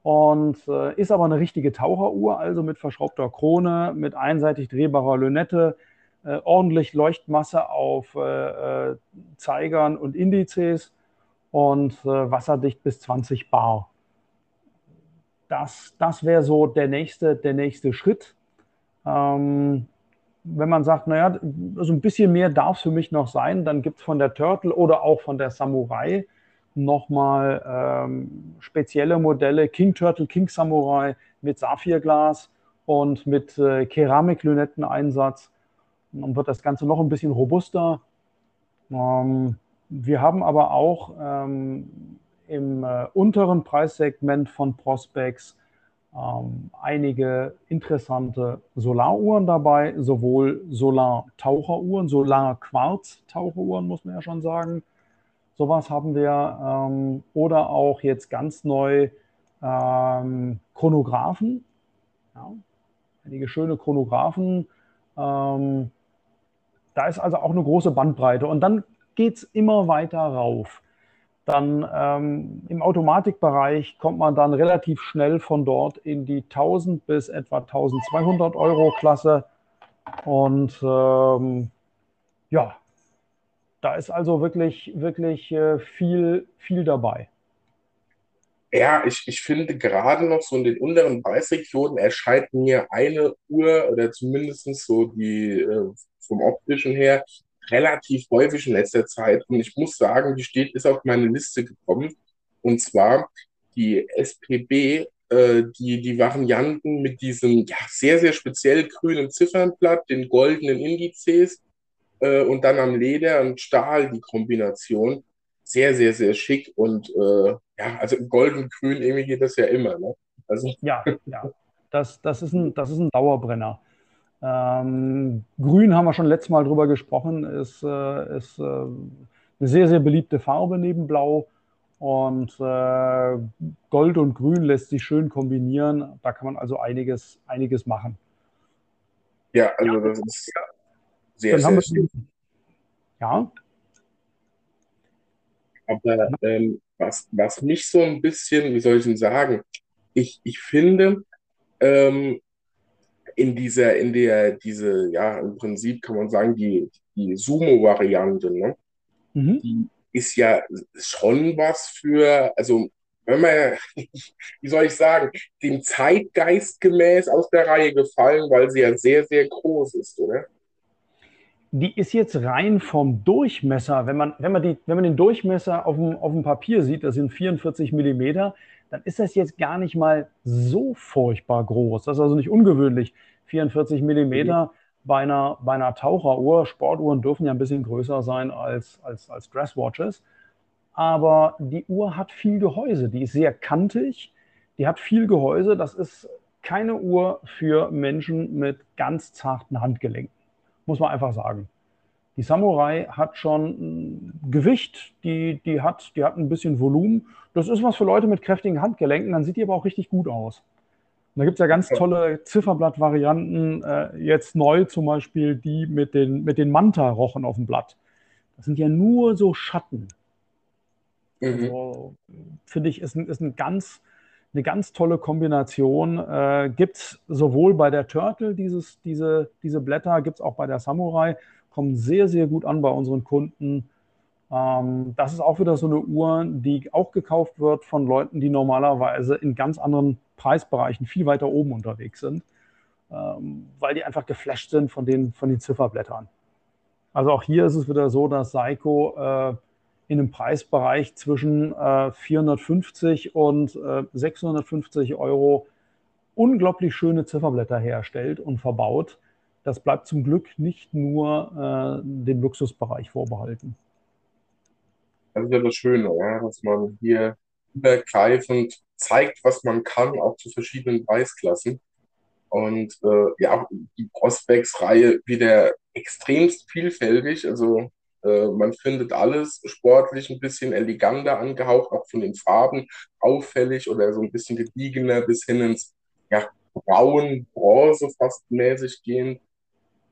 Und äh, ist aber eine richtige Taucheruhr, also mit verschraubter Krone, mit einseitig drehbarer Lünette, äh, ordentlich Leuchtmasse auf äh, äh Zeigern und Indizes und äh, wasserdicht bis 20 Bar. Das, das wäre so der nächste, der nächste Schritt. Ähm, wenn man sagt, naja, so ein bisschen mehr darf es für mich noch sein, dann gibt es von der Turtle oder auch von der Samurai nochmal ähm, spezielle Modelle, King Turtle, King Samurai mit Saphirglas und mit äh, Keramiklünetteneinsatz. Dann wird das Ganze noch ein bisschen robuster. Ähm, wir haben aber auch ähm, im äh, unteren Preissegment von Prospects ähm, einige interessante Solaruhren dabei, sowohl Solar-Taucheruhren, Solar-Quarz-Taucheruhren, muss man ja schon sagen. Sowas haben wir. Ähm, oder auch jetzt ganz neu ähm, Chronographen. Ja, einige schöne Chronographen. Ähm, da ist also auch eine große Bandbreite. Und dann geht es immer weiter rauf dann ähm, im Automatikbereich kommt man dann relativ schnell von dort in die 1000 bis etwa 1200 Euro Klasse. Und ähm, ja, da ist also wirklich, wirklich äh, viel, viel dabei. Ja, ich, ich finde gerade noch so in den unteren Preisregionen erscheint mir eine Uhr oder zumindest so die äh, vom optischen her relativ häufig in letzter Zeit. Und ich muss sagen, die steht, ist auf meine Liste gekommen. Und zwar die SPB, äh, die, die Varianten mit diesem ja, sehr, sehr speziell grünen Ziffernblatt, den goldenen Indizes äh, und dann am Leder und Stahl die Kombination. Sehr, sehr, sehr schick. Und äh, ja, also golden-grün, irgendwie geht das ja immer. Ne? Also, ja, ja. Das, das, ist ein, das ist ein Dauerbrenner. Ähm, Grün haben wir schon letztes Mal drüber gesprochen, ist, äh, ist äh, eine sehr, sehr beliebte Farbe neben Blau. Und äh, Gold und Grün lässt sich schön kombinieren. Da kann man also einiges, einiges machen. Ja, also ja. das ist sehr, sehr schön. Ja. Aber ähm, was, was mich so ein bisschen, wie soll ich denn sagen, ich, ich finde, ähm, in dieser, in der, diese, ja, im Prinzip kann man sagen, die, die Sumo-Variante, ne? Mhm. Die ist ja schon was für, also wenn man, wie soll ich sagen, dem Zeitgeist gemäß aus der Reihe gefallen, weil sie ja sehr, sehr groß ist, oder? Die ist jetzt rein vom Durchmesser, wenn man, wenn man, die, wenn man den Durchmesser auf dem, auf dem Papier sieht, das sind 44 Millimeter, dann ist das jetzt gar nicht mal so furchtbar groß. Das ist also nicht ungewöhnlich. 44 Millimeter bei einer, bei einer Taucheruhr. Sportuhren dürfen ja ein bisschen größer sein als, als, als Dresswatches. Aber die Uhr hat viel Gehäuse. Die ist sehr kantig. Die hat viel Gehäuse. Das ist keine Uhr für Menschen mit ganz zarten Handgelenken. Muss man einfach sagen. Die Samurai hat schon Gewicht, die, die, hat, die hat ein bisschen Volumen. Das ist was für Leute mit kräftigen Handgelenken, dann sieht die aber auch richtig gut aus. Und da gibt es ja ganz tolle Zifferblatt-Varianten, äh, jetzt neu zum Beispiel die mit den, mit den Manta-Rochen auf dem Blatt. Das sind ja nur so Schatten. Mhm. Also, Finde ich, ist, ist ein ganz, eine ganz tolle Kombination. Äh, gibt es sowohl bei der Turtle dieses, diese, diese Blätter, gibt es auch bei der Samurai kommen sehr, sehr gut an bei unseren Kunden. Ähm, das ist auch wieder so eine Uhr, die auch gekauft wird von Leuten, die normalerweise in ganz anderen Preisbereichen viel weiter oben unterwegs sind, ähm, weil die einfach geflasht sind von den, von den Zifferblättern. Also auch hier ist es wieder so, dass Seiko äh, in einem Preisbereich zwischen äh, 450 und äh, 650 Euro unglaublich schöne Zifferblätter herstellt und verbaut das bleibt zum Glück nicht nur äh, dem Luxusbereich vorbehalten. Das ist ja das Schöne, ja, dass man hier übergreifend zeigt, was man kann, auch zu verschiedenen Preisklassen. Und äh, ja, die Prospects-Reihe wieder extremst vielfältig. Also äh, man findet alles sportlich ein bisschen eleganter angehaucht, auch von den Farben auffällig oder so ein bisschen gediegener bis hin ins ja, Braun, Bronze fast mäßig gehen.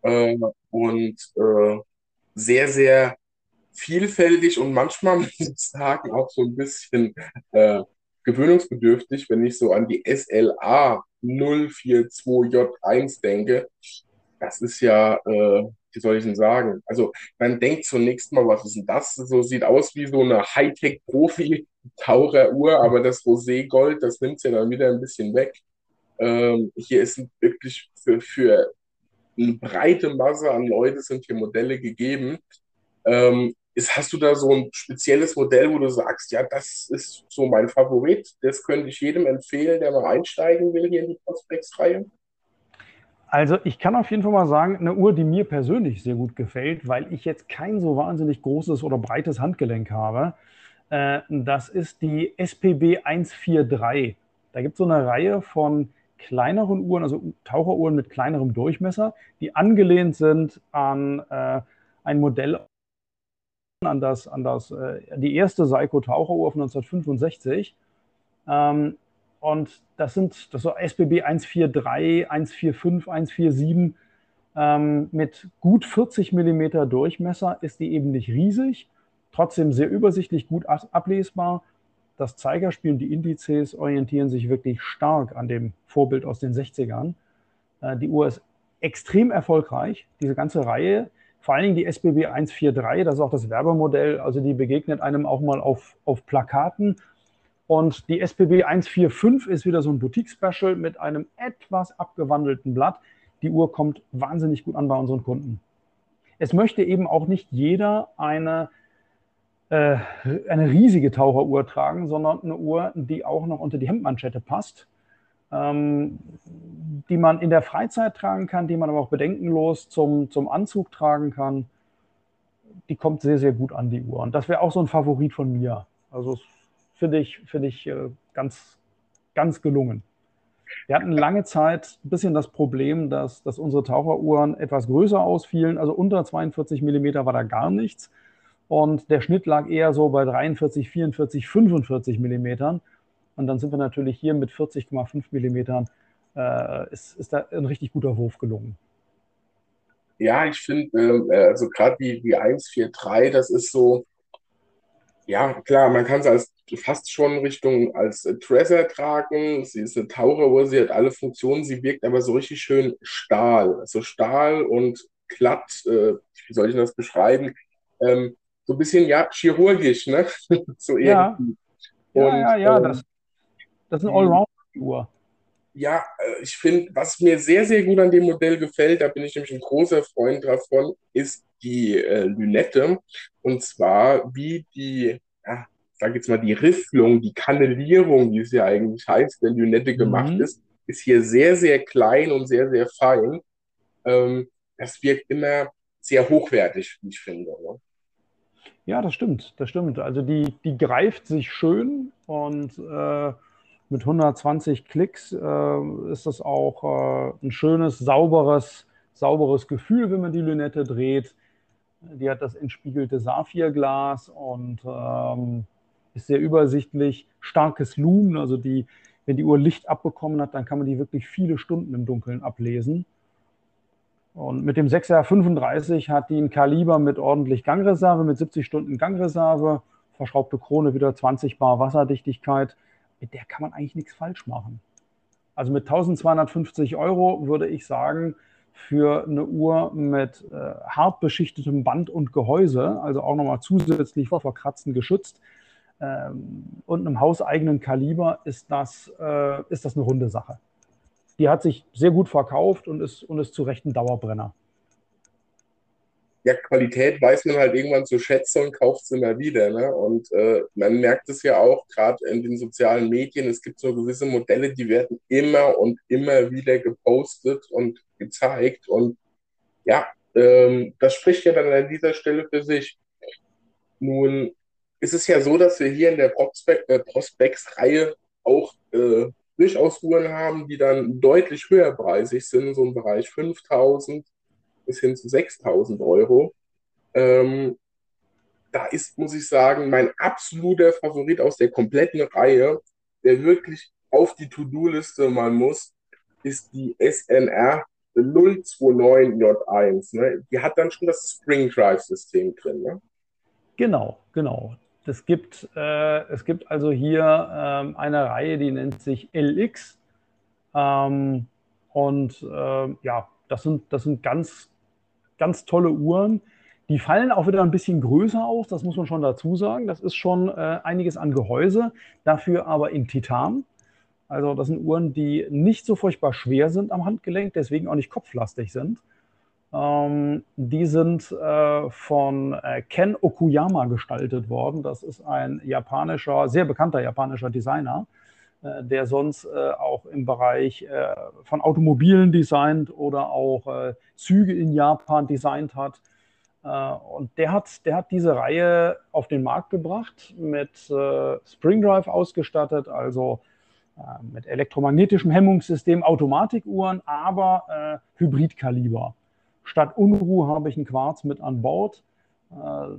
Äh, und äh, sehr, sehr vielfäldig und manchmal, muss ich sagen, auch so ein bisschen äh, gewöhnungsbedürftig, wenn ich so an die SLA 042J1 denke. Das ist ja, äh, wie soll ich denn sagen? Also man denkt zunächst mal, was ist denn das? So sieht aus wie so eine Hightech-Profi-Taucheruhr, aber das Roségold, das nimmt ja dann wieder ein bisschen weg. Ähm, hier ist wirklich für, für eine breite Masse an Leute sind hier Modelle gegeben. Ähm, ist, hast du da so ein spezielles Modell, wo du sagst, ja, das ist so mein Favorit, das könnte ich jedem empfehlen, der mal einsteigen will hier in die Prospects-Reihe? Also ich kann auf jeden Fall mal sagen, eine Uhr, die mir persönlich sehr gut gefällt, weil ich jetzt kein so wahnsinnig großes oder breites Handgelenk habe. Äh, das ist die SPB 143. Da gibt es so eine Reihe von kleineren Uhren, also Taucheruhren mit kleinerem Durchmesser, die angelehnt sind an äh, ein Modell, an das, an das, äh, die erste Seiko Taucheruhr von 1965. Ähm, und das sind das so SBB 143, 145, 147 ähm, mit gut 40 mm Durchmesser ist die eben nicht riesig, trotzdem sehr übersichtlich, gut ablesbar. Das Zeigerspiel und die Indizes orientieren sich wirklich stark an dem Vorbild aus den 60ern. Äh, die Uhr ist extrem erfolgreich, diese ganze Reihe. Vor allen Dingen die SBB 143, das ist auch das Werbemodell, also die begegnet einem auch mal auf, auf Plakaten und die SPB 145 ist wieder so ein Boutique-Special mit einem etwas abgewandelten Blatt. Die Uhr kommt wahnsinnig gut an bei unseren Kunden. Es möchte eben auch nicht jeder eine, äh, eine riesige Taucheruhr tragen, sondern eine Uhr, die auch noch unter die Hemdmanschette passt, ähm, die man in der Freizeit tragen kann, die man aber auch bedenkenlos zum, zum Anzug tragen kann. Die kommt sehr, sehr gut an die Uhr. Und das wäre auch so ein Favorit von mir. Also finde ich, find ich äh, ganz, ganz gelungen. Wir hatten lange Zeit ein bisschen das Problem, dass, dass unsere Taucheruhren etwas größer ausfielen. Also unter 42 mm war da gar nichts. Und der Schnitt lag eher so bei 43, 44, 45 mm. Und dann sind wir natürlich hier mit 40,5 mm, äh, ist, ist da ein richtig guter Wurf gelungen. Ja, ich finde, ähm, äh, also gerade die, die 143, das ist so, ja, klar, man kann es als fast schon Richtung als Treasure tragen. Sie ist eine Taucheruhr, sie hat alle Funktionen, sie wirkt aber so richtig schön Stahl. Also Stahl und glatt, äh, wie soll ich das beschreiben? Ähm, so ein bisschen, ja, chirurgisch, ne? so ja. irgendwie. Und, ja, ja, ja, ähm, das, das ist eine Allround-Uhr. Ja, äh, ich finde, was mir sehr, sehr gut an dem Modell gefällt, da bin ich nämlich ein großer Freund davon, ist die äh, Lünette. Und zwar wie die, ja, sag jetzt mal, die Rifflung, die Kannelierung, wie es ja eigentlich heißt, wenn Lünette gemacht mhm. ist, ist hier sehr, sehr klein und sehr, sehr fein. Ähm, das wirkt immer sehr hochwertig, wie ich finde. Ne? Ja, das stimmt, das stimmt. Also die, die greift sich schön und äh, mit 120 Klicks äh, ist das auch äh, ein schönes, sauberes, sauberes Gefühl, wenn man die Lünette dreht. Die hat das entspiegelte Saphirglas und ähm, ist sehr übersichtlich. Starkes Lumen, also die, wenn die Uhr Licht abbekommen hat, dann kann man die wirklich viele Stunden im Dunkeln ablesen. Und mit dem 6R35 hat die ein Kaliber mit ordentlich Gangreserve, mit 70 Stunden Gangreserve, verschraubte Krone, wieder 20 Bar Wasserdichtigkeit. Mit der kann man eigentlich nichts falsch machen. Also mit 1250 Euro würde ich sagen, für eine Uhr mit äh, hart beschichtetem Band und Gehäuse, also auch nochmal zusätzlich vor Kratzen geschützt und einem hauseigenen Kaliber, ist das, äh, ist das eine runde Sache. Die hat sich sehr gut verkauft und ist, und ist zu Recht ein Dauerbrenner ja, Qualität weiß man halt irgendwann zu schätzen und kauft es immer wieder. Ne? Und äh, man merkt es ja auch gerade in den sozialen Medien, es gibt so gewisse Modelle, die werden immer und immer wieder gepostet und gezeigt. Und ja, ähm, das spricht ja dann an dieser Stelle für sich. Nun ist es ja so, dass wir hier in der Prospect, äh, Prospects-Reihe auch äh, durchaus Uhren haben, die dann deutlich höherpreisig sind, so im Bereich 5000 bis hin zu 6000 Euro. Ähm, da ist, muss ich sagen, mein absoluter Favorit aus der kompletten Reihe, der wirklich auf die To-Do-Liste mal muss, ist die SNR 029J1. Ne? Die hat dann schon das Spring Drive-System drin. Ne? Genau, genau. Das gibt, äh, es gibt also hier ähm, eine Reihe, die nennt sich LX. Ähm, und äh, ja, das sind, das sind ganz, ganz tolle Uhren. Die fallen auch wieder ein bisschen größer aus, das muss man schon dazu sagen. Das ist schon äh, einiges an Gehäuse, dafür aber in Titan. Also das sind Uhren, die nicht so furchtbar schwer sind am Handgelenk, deswegen auch nicht kopflastig sind. Ähm, die sind äh, von äh, Ken Okuyama gestaltet worden. Das ist ein japanischer, sehr bekannter japanischer Designer, äh, der sonst äh, auch im Bereich äh, von Automobilen designt oder auch äh, Züge in Japan designt hat. und der hat, der hat diese Reihe auf den Markt gebracht, mit Spring Drive ausgestattet, also mit elektromagnetischem Hemmungssystem, Automatikuhren, aber Hybridkaliber. Statt Unruhe habe ich einen Quarz mit an Bord. Äh,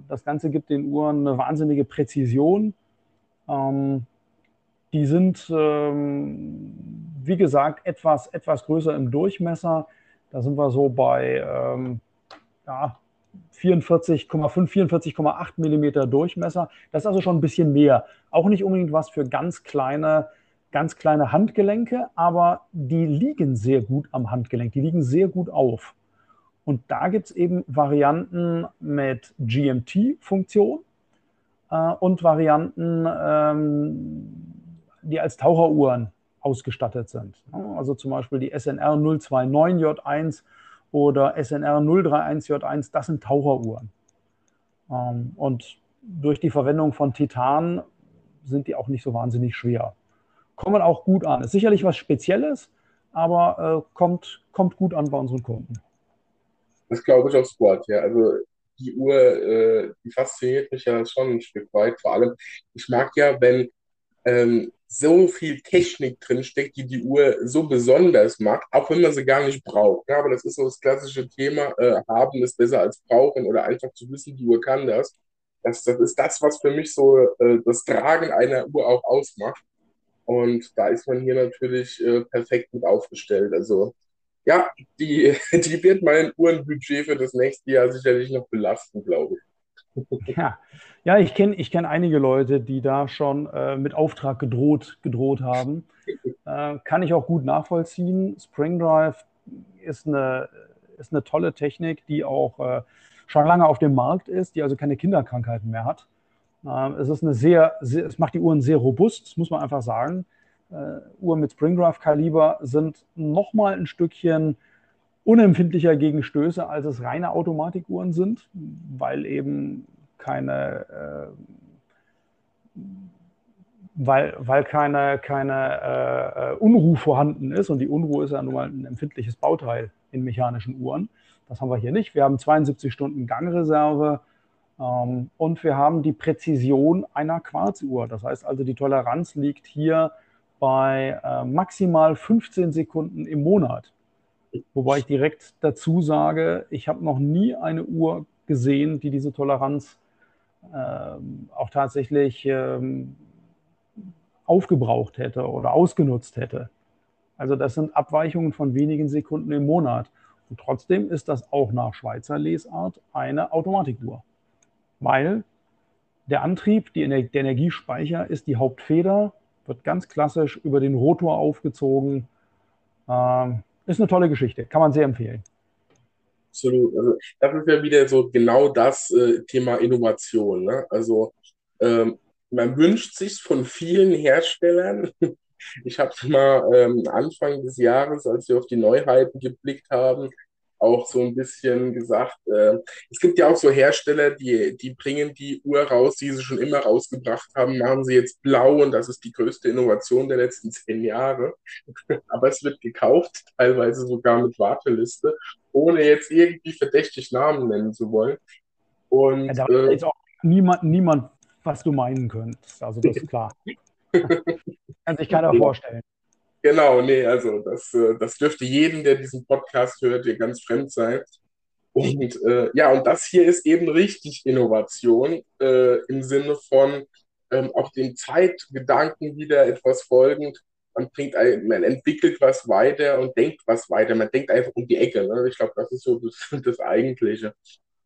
das Ganze gibt den Uhren eine wahnsinnige Präzision. Ähm, die sind, ähm, wie gesagt, etwas, etwas größer im Durchmesser. Da sind wir so bei ähm, ja, 44,5, 44,8 Millimeter Durchmesser. Das ist also schon ein bisschen mehr. Auch nicht unbedingt was für ganz kleine, ganz kleine Handgelenke, aber die liegen sehr gut am Handgelenk. Die liegen sehr gut auf. Und da gibt es eben Varianten mit GMT-Funktion äh, und Varianten, ähm, die als Taucheruhren ausgestattet sind. Also zum Beispiel die SNR 029J1 oder SNR 031J1, das sind Taucheruhren. Ähm, und durch die Verwendung von Titan sind die auch nicht so wahnsinnig schwer. Kommen auch gut an. Ist sicherlich was Spezielles, aber äh, kommt, kommt gut an bei unseren Kunden. Das glaube ich aufs Wort, ja. Also die Uhr, äh, die fasziniert mich ja schon ein Stück weit. Vor allem, ich mag ja, wenn ähm, so viel Technik drinsteckt, die die Uhr so besonders macht, auch wenn man sie gar nicht braucht. Ja, aber das ist so das klassische Thema, äh, haben ist besser als brauchen oder einfach zu wissen, die Uhr kann das. Das, das ist das, was für mich so äh, das Tragen einer Uhr auch ausmacht. Und da ist man hier natürlich äh, perfekt mit aufgestellt. Also ja, die, die wird mein Uhrenbudget für das nächste Jahr sicherlich noch belasten, glaube ich. Ja, ja ich kenne ich kenn einige Leute, die da schon äh, mit Auftrag gedroht, gedroht haben. Äh, kann ich auch gut nachvollziehen. Spring Drive ist eine, ist eine tolle Technik, die auch äh, schon lange auf dem Markt ist, die also keine Kinderkrankheiten mehr hat. Ähm, es ist eine sehr, sehr, es macht die Uhren sehr robust, muss man einfach sagen Uhren mit Springgraph-Kaliber sind nochmal ein Stückchen unempfindlicher gegen Stöße, als es reine Automatikuhren sind, weil eben keine, äh, weil, weil keine, keine äh, äh, Unruhe vorhanden ist. Und die Unruhe ist ja nun mal ein empfindliches Bauteil in mechanischen Uhren. Das haben wir hier nicht. Wir haben 72 Stunden Gangreserve ähm, und wir haben die Präzision einer Quarzuhr. Das heißt also, die Toleranz liegt hier bei äh, maximal 15 Sekunden im Monat. Wobei ich direkt dazu sage, ich habe noch nie eine Uhr gesehen, die diese Toleranz äh, auch tatsächlich ähm, aufgebraucht hätte oder ausgenutzt hätte. Also das sind Abweichungen von wenigen Sekunden im Monat. Und trotzdem ist das auch nach Schweizer Lesart eine Automatikuhr. Weil der Antrieb, die, der Energiespeicher ist die Hauptfeder wird ganz klassisch über den Rotor aufgezogen. Ähm, ist eine tolle Geschichte, kann man sehr empfehlen. Absolut. Also das ist ja wieder so genau das äh, Thema Innovation. Ne? Also ähm, man wünscht sich von vielen Herstellern. Ich habe mal ähm, Anfang des Jahres, als wir auf die Neuheiten geblickt haben, auch so ein bisschen gesagt, äh, es gibt ja auch so Hersteller, die, die bringen die Uhr raus, die sie schon immer rausgebracht haben, machen sie jetzt blau und das ist die größte Innovation der letzten zehn Jahre. Aber es wird gekauft, teilweise sogar mit Warteliste, ohne jetzt irgendwie verdächtig Namen nennen zu wollen. Und, ja, da äh, jetzt auch niemand, niemand, was du meinen könntest. Also das ist klar. Kann sich keiner vorstellen. Genau, nee, also das, äh, das dürfte jedem, der diesen Podcast hört, dir ganz fremd sein. Und äh, ja, und das hier ist eben richtig Innovation äh, im Sinne von ähm, auch dem Zeitgedanken wieder etwas folgend. Man, bringt man entwickelt was weiter und denkt was weiter. Man denkt einfach um die Ecke. Ne? Ich glaube, das ist so das, das Eigentliche.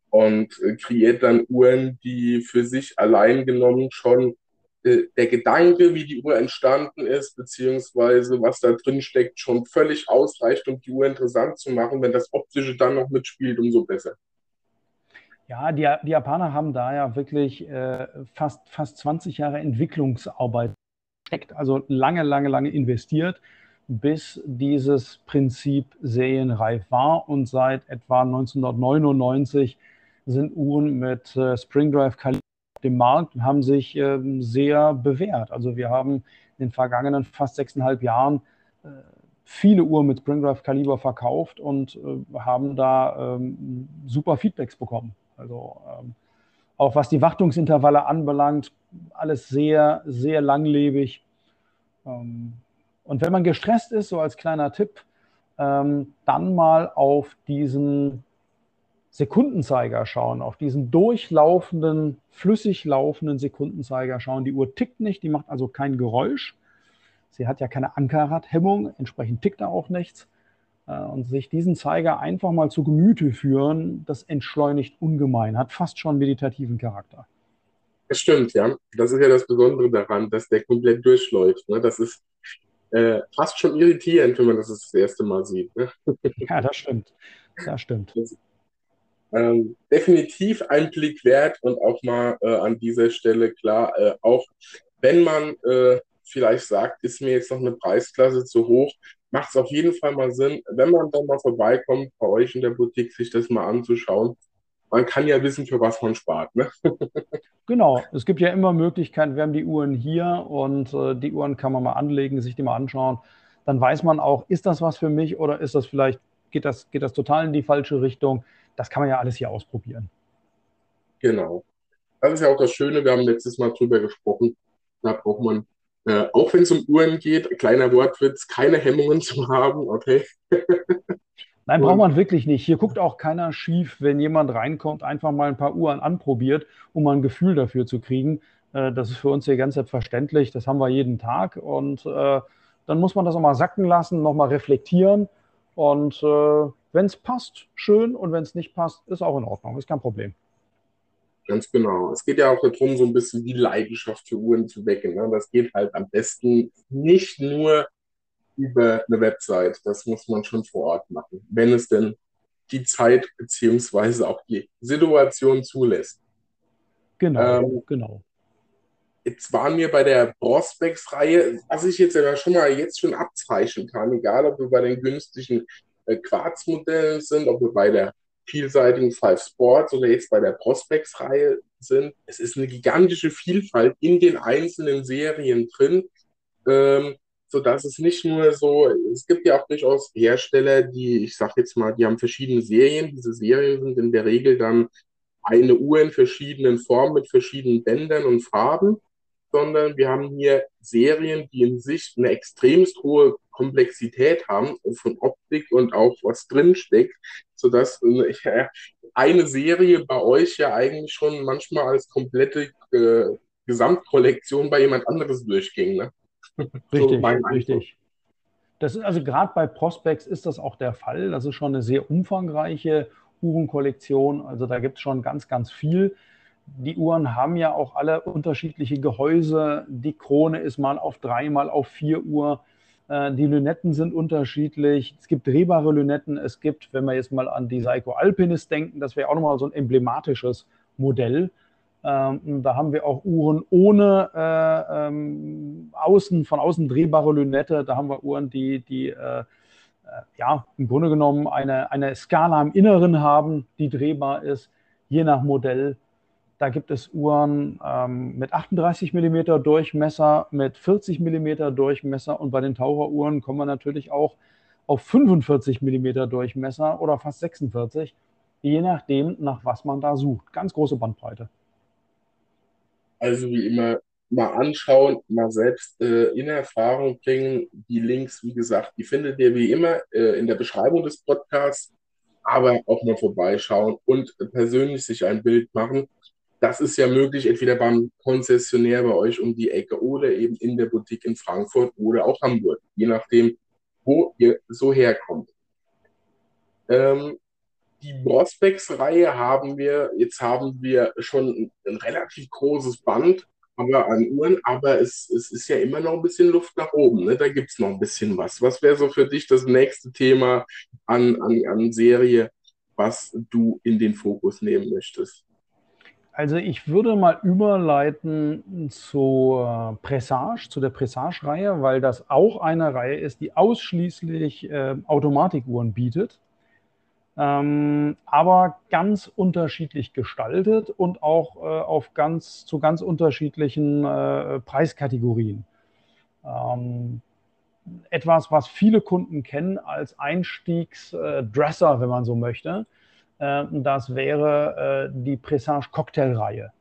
Und äh, kreiert dann Uhren, die für sich allein genommen schon der Gedanke, wie die Uhr entstanden ist, beziehungsweise was da drin steckt, schon völlig ausreicht, um die Uhr interessant zu machen. Wenn das Optische dann noch mitspielt, umso besser. Ja, die, die Japaner haben da ja wirklich äh, fast, fast 20 Jahre Entwicklungsarbeit steckt, also lange, lange, lange investiert, bis dieses Prinzip serienreif war. Und seit etwa 1999 sind Uhren mit äh, Spring Drive Kaliber dem Markt haben sich ähm, sehr bewährt. Also wir haben in den vergangenen fast sechseinhalb Jahren äh, viele Uhren mit Spring Drive Kaliber verkauft und äh, haben da ähm, super Feedbacks bekommen. Also ähm, auch was die Wartungsintervalle anbelangt, alles sehr, sehr langlebig. und wenn man gestresst ist, so als kleiner Tipp, dann mal auf diesen Sekundenzeiger schauen, auf diesen durchlaufenden, flüssig laufenden Sekundenzeiger schauen. Die Uhr tickt nicht, die macht also kein Geräusch. Sie hat ja keine Ankerradhemmung, entsprechend tickt da auch nichts. Äh, und sich diesen Zeiger einfach mal zu Gemüte führen, das entschleunigt ungemein, hat fast schon meditativen Charakter. Das stimmt, ja. Das ist ja das Besondere daran, dass der komplett durchläuft. Ne? Das ist äh, fast schon irritierend, wenn man das das erste Mal sieht. Ne? Ja, das stimmt. Das stimmt. Das ähm, definitiv ein Blick wert und auch mal äh, an dieser Stelle klar, äh, auch wenn man äh, vielleicht sagt, ist mir jetzt noch eine Preisklasse zu hoch, macht es auf jeden Fall mal Sinn, wenn man dann mal vorbeikommt, bei euch in der Boutique, sich das mal anzuschauen. Man kann ja wissen, für was man spart. Ne? genau, es gibt ja immer Möglichkeiten. Wir haben die Uhren hier und äh, die Uhren kann man mal anlegen, sich die mal anschauen. Dann weiß man auch, ist das was für mich oder ist das vielleicht, geht das, geht das total in die falsche Richtung? Das kann man ja alles hier ausprobieren. Genau. Das ist ja auch das Schöne, wir haben letztes Mal drüber gesprochen. Da braucht man, äh, auch wenn es um Uhren geht, kleiner Wortwitz, keine Hemmungen zu haben, okay? Nein, braucht man wirklich nicht. Hier guckt auch keiner schief, wenn jemand reinkommt, einfach mal ein paar Uhren anprobiert, um mal ein Gefühl dafür zu kriegen. Äh, das ist für uns hier ganz selbstverständlich. Das haben wir jeden Tag. Und äh, dann muss man das auch mal sacken lassen, nochmal reflektieren. Und äh, wenn es passt, schön. Und wenn es nicht passt, ist auch in Ordnung. Ist kein Problem. Ganz genau. Es geht ja auch darum, so ein bisschen die Leidenschaft für Uhren zu wecken. Ne? Das geht halt am besten nicht nur über eine Website. Das muss man schon vor Ort machen, wenn es denn die Zeit beziehungsweise auch die Situation zulässt. Genau, ähm, genau. Jetzt waren wir bei der Prospects-Reihe, was ich jetzt ja schon mal jetzt schon abzeichnen kann, egal ob wir bei den günstigen äh, Quarzmodellen sind, ob wir bei der vielseitigen Five Sports oder jetzt bei der Prospects-Reihe sind. Es ist eine gigantische Vielfalt in den einzelnen Serien drin, ähm, sodass es nicht nur so, es gibt ja auch durchaus Hersteller, die, ich sag jetzt mal, die haben verschiedene Serien. Diese Serien sind in der Regel dann eine Uhr in verschiedenen Formen mit verschiedenen Bändern und Farben sondern wir haben hier Serien, die in sich eine extremst hohe Komplexität haben von Optik und auch was drinsteckt, sodass äh, eine Serie bei euch ja eigentlich schon manchmal als komplette äh, Gesamtkollektion bei jemand anderes durchging. Ne? Richtig, so richtig. Das ist also gerade bei Prospects ist das auch der Fall. Das ist schon eine sehr umfangreiche Uhrenkollektion. Also da gibt es schon ganz, ganz viel die Uhren haben ja auch alle unterschiedliche Gehäuse. Die Krone ist mal auf drei, mal auf vier Uhr. Äh, die Lünetten sind unterschiedlich. Es gibt drehbare Lünetten. Es gibt, wenn wir jetzt mal an die Seiko Alpinist denken, das wäre auch nochmal so ein emblematisches Modell. Ähm, da haben wir auch Uhren ohne äh, ähm, außen, von außen drehbare Lünette. Da haben wir Uhren, die, die äh, äh ja, im Grunde genommen eine, eine Skala im Inneren haben, die drehbar ist, je nach Modell. Da gibt es Uhren ähm, mit 38 mm Durchmesser, mit 40 mm Durchmesser und bei den Taucheruhren kommen wir natürlich auch auf 45 mm Durchmesser oder fast 46, je nachdem, nach was man da sucht. Ganz große Bandbreite. Also wie immer mal anschauen, mal selbst äh, in Erfahrung bringen. Die Links, wie gesagt, die findet ihr wie immer äh, in der Beschreibung des Podcasts, aber auch mal vorbeischauen und persönlich sich ein Bild machen. Das ist ja möglich, entweder beim Konzessionär bei euch um die Ecke oder eben in der Boutique in Frankfurt oder auch Hamburg, je nachdem, wo ihr so herkommt. Ähm, die Prospex-Reihe haben wir, jetzt haben wir schon ein relativ großes Band aber an Uhren, aber es, es ist ja immer noch ein bisschen Luft nach oben. Ne? Da gibt es noch ein bisschen was. Was wäre so für dich das nächste Thema an, an, an Serie, was du in den Fokus nehmen möchtest? Also ich würde mal überleiten zur Pressage, zu der Pressage-Reihe, weil das auch eine Reihe ist, die ausschließlich äh, Automatikuhren bietet ähm, aber ganz unterschiedlich gestaltet und auch äh, auf ganz, zu ganz unterschiedlichen äh, Preiskategorien. Ähm, etwas, was viele Kunden kennen als Einstiegsdresser, äh, wenn man so möchte. Äh, das wäre äh, die Presage Cocktail-Reihe.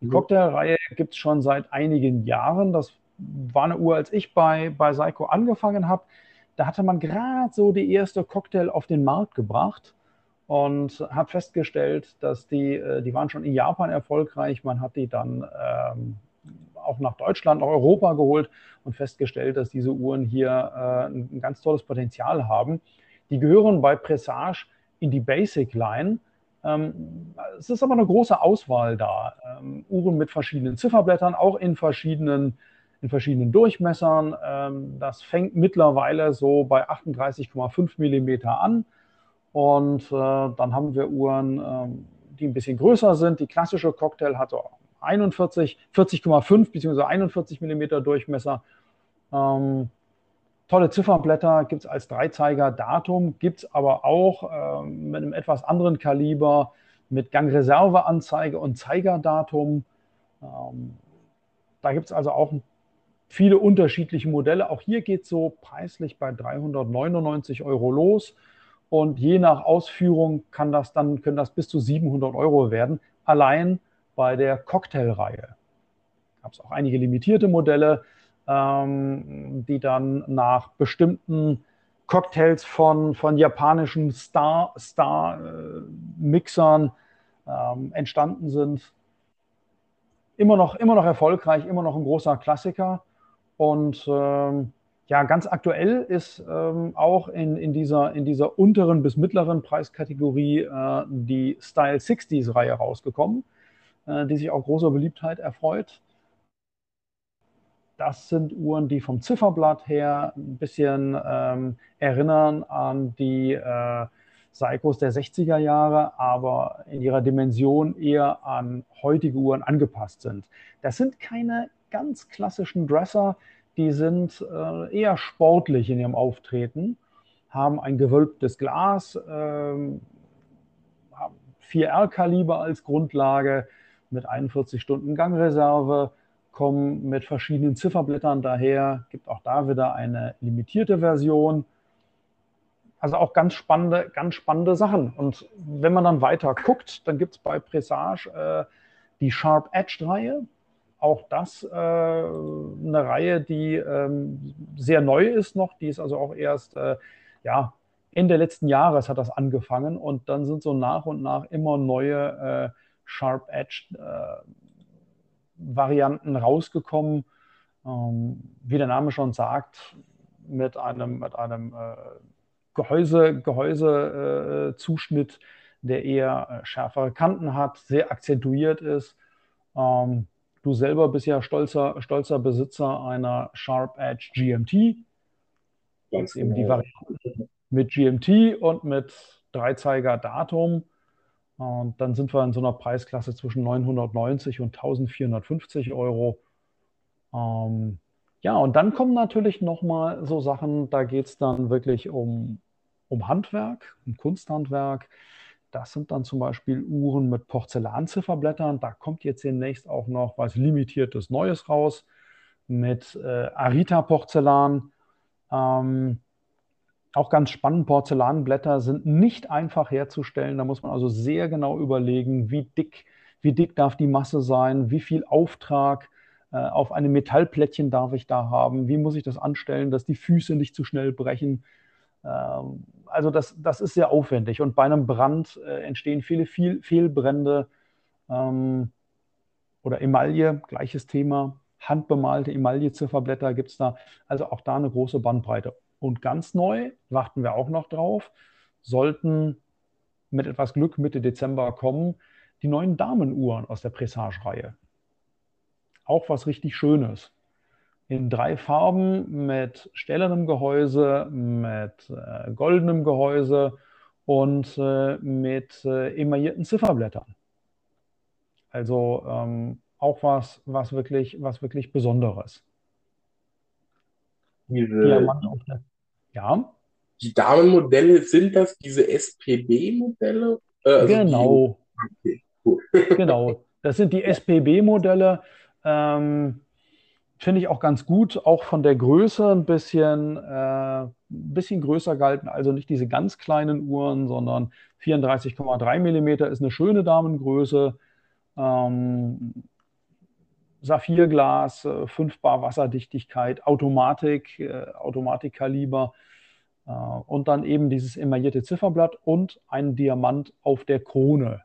Die mhm. Cocktail-Reihe gibt es schon seit einigen Jahren. Das war eine Uhr, als ich bei, bei Seiko angefangen habe da hatte man gerade so die erste Cocktail auf den Markt gebracht und hat festgestellt, dass die, äh, die waren schon in Japan erfolgreich. Man hat die dann ähm, auch nach Deutschland, nach Europa geholt und festgestellt, dass diese Uhren hier äh, ein, ganz tolles Potenzial haben. Die gehören bei Presage in die Basic Line. Ähm, es ist aber eine große Auswahl da. Ähm, Uhren mit verschiedenen Zifferblättern, auch in verschiedenen in verschiedenen Durchmessern. Ähm, das fängt mittlerweile so bei 38,5 mm an. Und äh, dann haben wir Uhren, ähm, die ein bisschen größer sind. Die klassische Cocktail hat so 41, 40,5 bzw. 41 mm Durchmesser. Ähm, tolle Zifferblätter gibt es als Dreizeiger Datum, gibt es aber auch ähm, mit einem etwas anderen Kaliber mit Gangreserveanzeige und Zeigerdatum. Ähm, da gibt es also auch viele unterschiedliche Modelle. Auch hier geht es so preislich bei 399 Euro los. Und je nach Ausführung kann das dann, können das bis zu 700 Euro werden, allein bei der Cocktailreihe. Gab es auch einige limitierte Modelle, ähm, die dann nach bestimmten Cocktails von, von japanischen Star-Mixern Star, äh, ähm, entstanden sind. Immer noch, immer noch erfolgreich, immer noch ein großer Klassiker. Und ähm, ja, ganz aktuell ist ähm, auch in, in, dieser, in dieser unteren bis mittleren Preiskategorie äh, die Style 60s Reihe rausgekommen, äh, die sich auch großer Beliebtheit erfreut. Das sind Uhren, die vom Zifferblatt her ein bisschen ähm, erinnern an die äh, Seikos der 60er Jahre, aber in ihrer Dimension eher an heutige Uhren angepasst sind. Das sind keine ganz klassischen Dresser, die sind äh, eher sportlich in ihrem Auftreten, haben ein gewölbtes Glas, haben 4R-Kaliber als Grundlage mit 41 Stunden Gangreserve, kommen mit verschiedenen Zifferblättern daher, gibt auch da wieder eine limitierte Version. Also auch ganz spannende, ganz spannende Sachen. Und wenn man dann weiter guckt, dann gibt es bei Presage äh, die Sharp Edge-Reihe auch das äh, eine Reihe, die ähm, sehr neu ist noch. Die ist also auch erst, äh, ja, Ende letzten Jahres hat das angefangen und dann sind so nach und nach immer neue äh, Sharp Edge äh, Varianten rausgekommen. Ähm, wie der Name schon sagt, mit einem, mit einem äh, Gehäuse, Gehäusezuschnitt, äh, der eher schärfere Kanten hat, sehr akzentuiert ist. Ähm, Du selber bist ja stolzer, stolzer Besitzer einer Sharp Edge GMT. Ganz eben die genau. Variante mit GMT und mit Dreizeiger Datum. Und dann sind wir in so einer Preisklasse zwischen 990 und 1450 Euro. Ähm, ja, und dann kommen natürlich nochmal so Sachen, da geht es dann wirklich um, um Handwerk, um Kunsthandwerk. Das sind dann zum Beispiel Uhren mit Porzellanzifferblättern. Da kommt jetzt demnächst auch noch was Limitiertes Neues raus mit äh, Arita-Porzellan. Ähm, auch ganz spannend, Porzellanblätter sind nicht einfach herzustellen. Da muss man also sehr genau überlegen, wie dick, wie dick darf die Masse sein, wie viel Auftrag äh, auf einem Metallplättchen darf ich da haben, wie muss ich das anstellen, dass die Füße nicht zu schnell brechen. Ähm, also das, das ist sehr aufwendig und bei einem Brand äh, entstehen viele viel, Fehlbrände ähm, oder Emaille, gleiches Thema. Handbemalte Emaille-Zifferblätter gibt es da. Also auch da eine große Bandbreite. Und ganz neu, warten wir auch noch drauf, sollten mit etwas Glück Mitte Dezember kommen, die neuen Damenuhren aus der Pressage-Reihe. Auch was richtig Schönes. In drei Farben mit stählernem Gehäuse, mit äh, goldenem Gehäuse und äh, mit äh, emaillierten Zifferblättern. Also ähm, auch was, was, wirklich, was wirklich Besonderes. Diese, ja. Die Damenmodelle, sind das diese SPB-Modelle? Äh, also genau. Die, okay, cool. genau. Das sind die SPB-Modelle. Ähm, Finde ich auch ganz gut, auch von der Größe ein bisschen, äh, ein bisschen größer gehalten. Also nicht diese ganz kleinen Uhren, sondern 34,3 mm ist eine schöne Damengröße. Ähm, Saphirglas, 5 äh, Bar Wasserdichtigkeit, Automatik, äh, Automatikkaliber äh, und dann eben dieses emaillierte Zifferblatt und ein Diamant auf der Krone.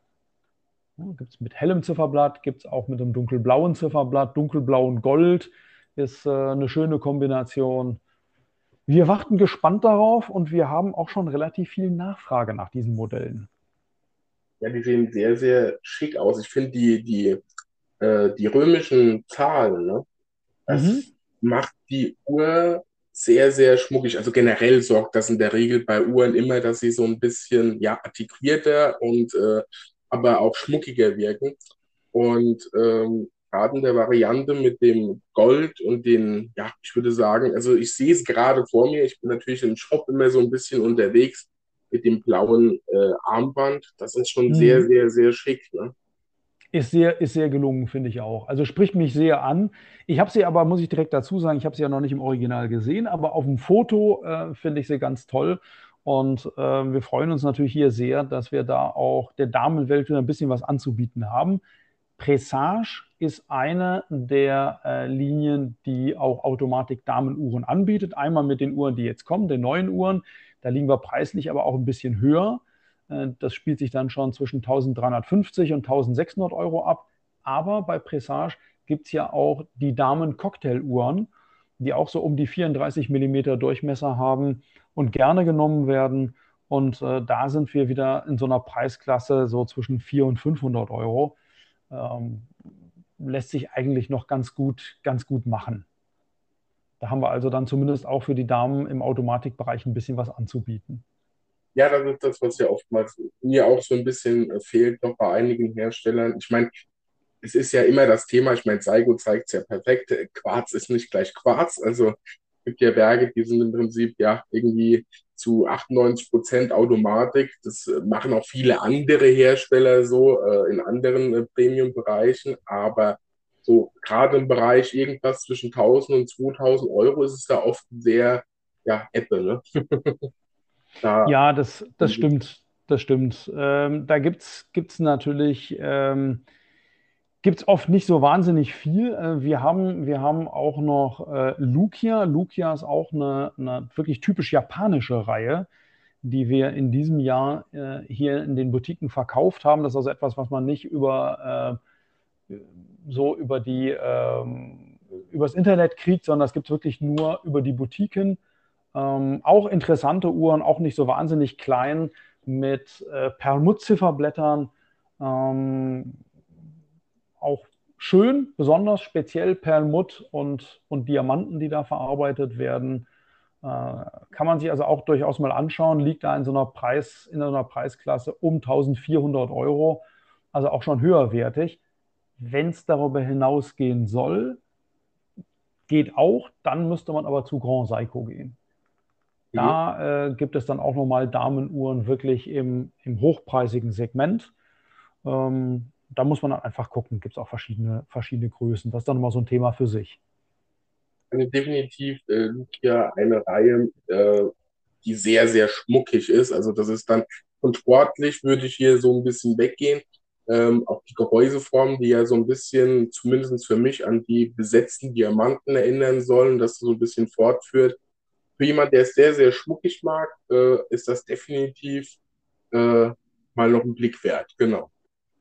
Gibt es mit hellem Zifferblatt, gibt es auch mit einem dunkelblauen Zifferblatt, dunkelblau und Gold ist eine schöne Kombination. Wir warten gespannt darauf und wir haben auch schon relativ viel Nachfrage nach diesen Modellen. Ja, die sehen sehr, sehr schick aus. Ich finde die, die, äh, die römischen Zahlen, ne? das mhm. macht die Uhr sehr, sehr schmuckig. Also generell sorgt das in der Regel bei Uhren immer, dass sie so ein bisschen ja, artikulierter und äh, aber auch schmuckiger wirken. Und ähm, gerade in der Variante mit dem Gold und den, ja, ich würde sagen, also ich sehe es gerade vor mir. Ich bin natürlich im Shop immer so ein bisschen unterwegs mit dem blauen äh, Armband. Das ist schon mhm. sehr, sehr, sehr schick. Ne? Ist sehr, ist sehr gelungen, finde ich auch. Also spricht mich sehr an. Ich habe sie aber, muss ich direkt dazu sagen, ich habe sie ja noch nicht im Original gesehen, aber auf dem Foto äh, finde ich sie ganz toll. Und äh, wir freuen uns natürlich hier sehr, dass wir da auch der Damenwelt wieder ein bisschen was anzubieten haben. Pressage ist eine der äh, Linien, die auch Automatik-Damenuhren anbietet. Einmal mit den Uhren, die jetzt kommen, den neuen Uhren. Da liegen wir preislich aber auch ein bisschen höher. Äh, das spielt sich dann schon zwischen 1350 und 1600 Euro ab. Aber bei Presage gibt es ja auch die Damen-Cocktail-Uhren, die auch so um die 34 mm Durchmesser haben und gerne genommen werden. Und äh, da sind wir wieder in so einer Preisklasse so zwischen 400 und 500 Euro. Ähm, lässt sich eigentlich noch ganz gut, ganz gut machen. Da haben wir also dann zumindest auch für die Damen im Automatikbereich ein bisschen was anzubieten. Ja, das ist das, was ja oftmals mir auch so ein bisschen äh, fehlt noch bei einigen Herstellern. Ich meine, es ist ja immer das Thema, ich meine, Saigo zeigt es ja perfekt, Quarz ist nicht gleich Quarz. Also es gibt ja Berge, die sind im Prinzip ja irgendwie zu 98 Prozent Automatik. Das äh, machen auch viele andere Hersteller so äh, in anderen äh, Premium-Bereichen. Aber so gerade im Bereich irgendwas zwischen 1000 und 2000 Euro ist es da oft sehr, ja, Apple, ne? da, ja, das, das stimmt, das stimmt. Ähm, da gibt es natürlich, ähm, gibt es oft nicht so wahnsinnig viel. Äh, wir, haben, wir haben auch noch äh, Lukia. Lukia ist auch eine, eine wirklich typisch japanische Reihe die wir in diesem Jahr äh, hier in den Boutiquen verkauft haben. Das ist also etwas, was man nicht über äh, so über die ähm, übers Internet kriegt, sondern das gibt es wirklich nur über die Boutiquen. Ähm, auch interessante Uhren, auch nicht so wahnsinnig klein, mit äh, Perlmutt-Zifferblättern. Ähm, auch schön, besonders speziell Perlmutt und, und Diamanten, die da verarbeitet werden. Äh, kann man sich also auch durchaus mal anschauen. Liegt da in so einer, Preis, in so einer Preisklasse um 1400 Euro, also auch schon höherwertig. Wenn es darüber hinausgehen soll, geht auch, dann müsste man aber zu Grand Seiko gehen. Da äh, gibt es dann auch nochmal Damenuhren wirklich im, im hochpreisigen Segment. Ähm, da muss man dann einfach gucken, gibt es auch verschiedene, verschiedene Größen. Das ist dann nochmal so ein Thema für sich. Also definitiv äh, Lucia eine Reihe, äh, die sehr, sehr schmuckig ist. Also das ist dann, und sportlich würde ich hier so ein bisschen weggehen. Ähm, auch die Gehäuseform, die ja so ein bisschen, zumindest für mich, an die besetzten Diamanten erinnern sollen, dass so ein bisschen fortführt. Für jemand, der es sehr, sehr schmuckig mag, äh, ist das definitiv äh, mal noch ein Blick wert. Genau.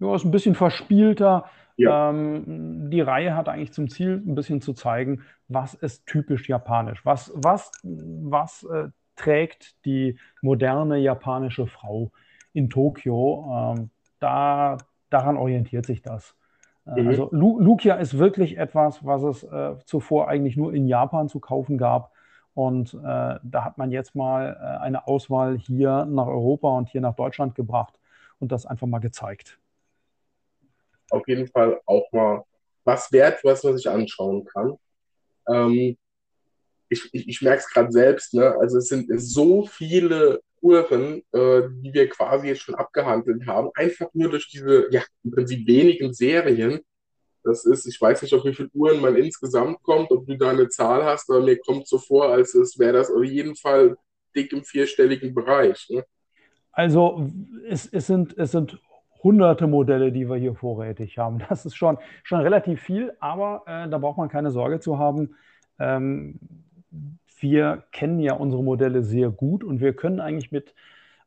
Ja, ist ein bisschen verspielter. Ja. Ähm, die Reihe hat eigentlich zum Ziel, ein bisschen zu zeigen, was ist typisch japanisch. Was, was, was äh, trägt die moderne japanische Frau in Tokio? Ähm, da, daran orientiert sich das. Äh, mhm. Also Lu Lukia ist wirklich etwas, was es äh, zuvor eigentlich nur in Japan zu kaufen gab. Und äh, da hat man jetzt mal äh, eine Auswahl hier nach Europa und hier nach Deutschland gebracht und das einfach mal gezeigt. Auf jeden Fall auch mal was wert, was man sich anschauen kann. Ähm, ich, ich, ich merke es gerade selbst, ne? also es sind so viele Uhren, äh, die wir quasi jetzt schon abgehandelt haben, einfach nur durch diese, ja, im Prinzip wenigen Serien. Das ist, ich weiß nicht, auf wie viele Uhren man insgesamt kommt, ob du da eine Zahl hast, aber mir kommt so vor, als wäre das auf jeden Fall dick im vierstelligen Bereich. Ne? Also es, es, sind, es sind hunderte Modelle, die wir hier vorrätig haben. Das ist schon, schon relativ viel, aber äh, da braucht man keine Sorge zu haben. Ähm, wir kennen ja unsere Modelle sehr gut und wir können eigentlich mit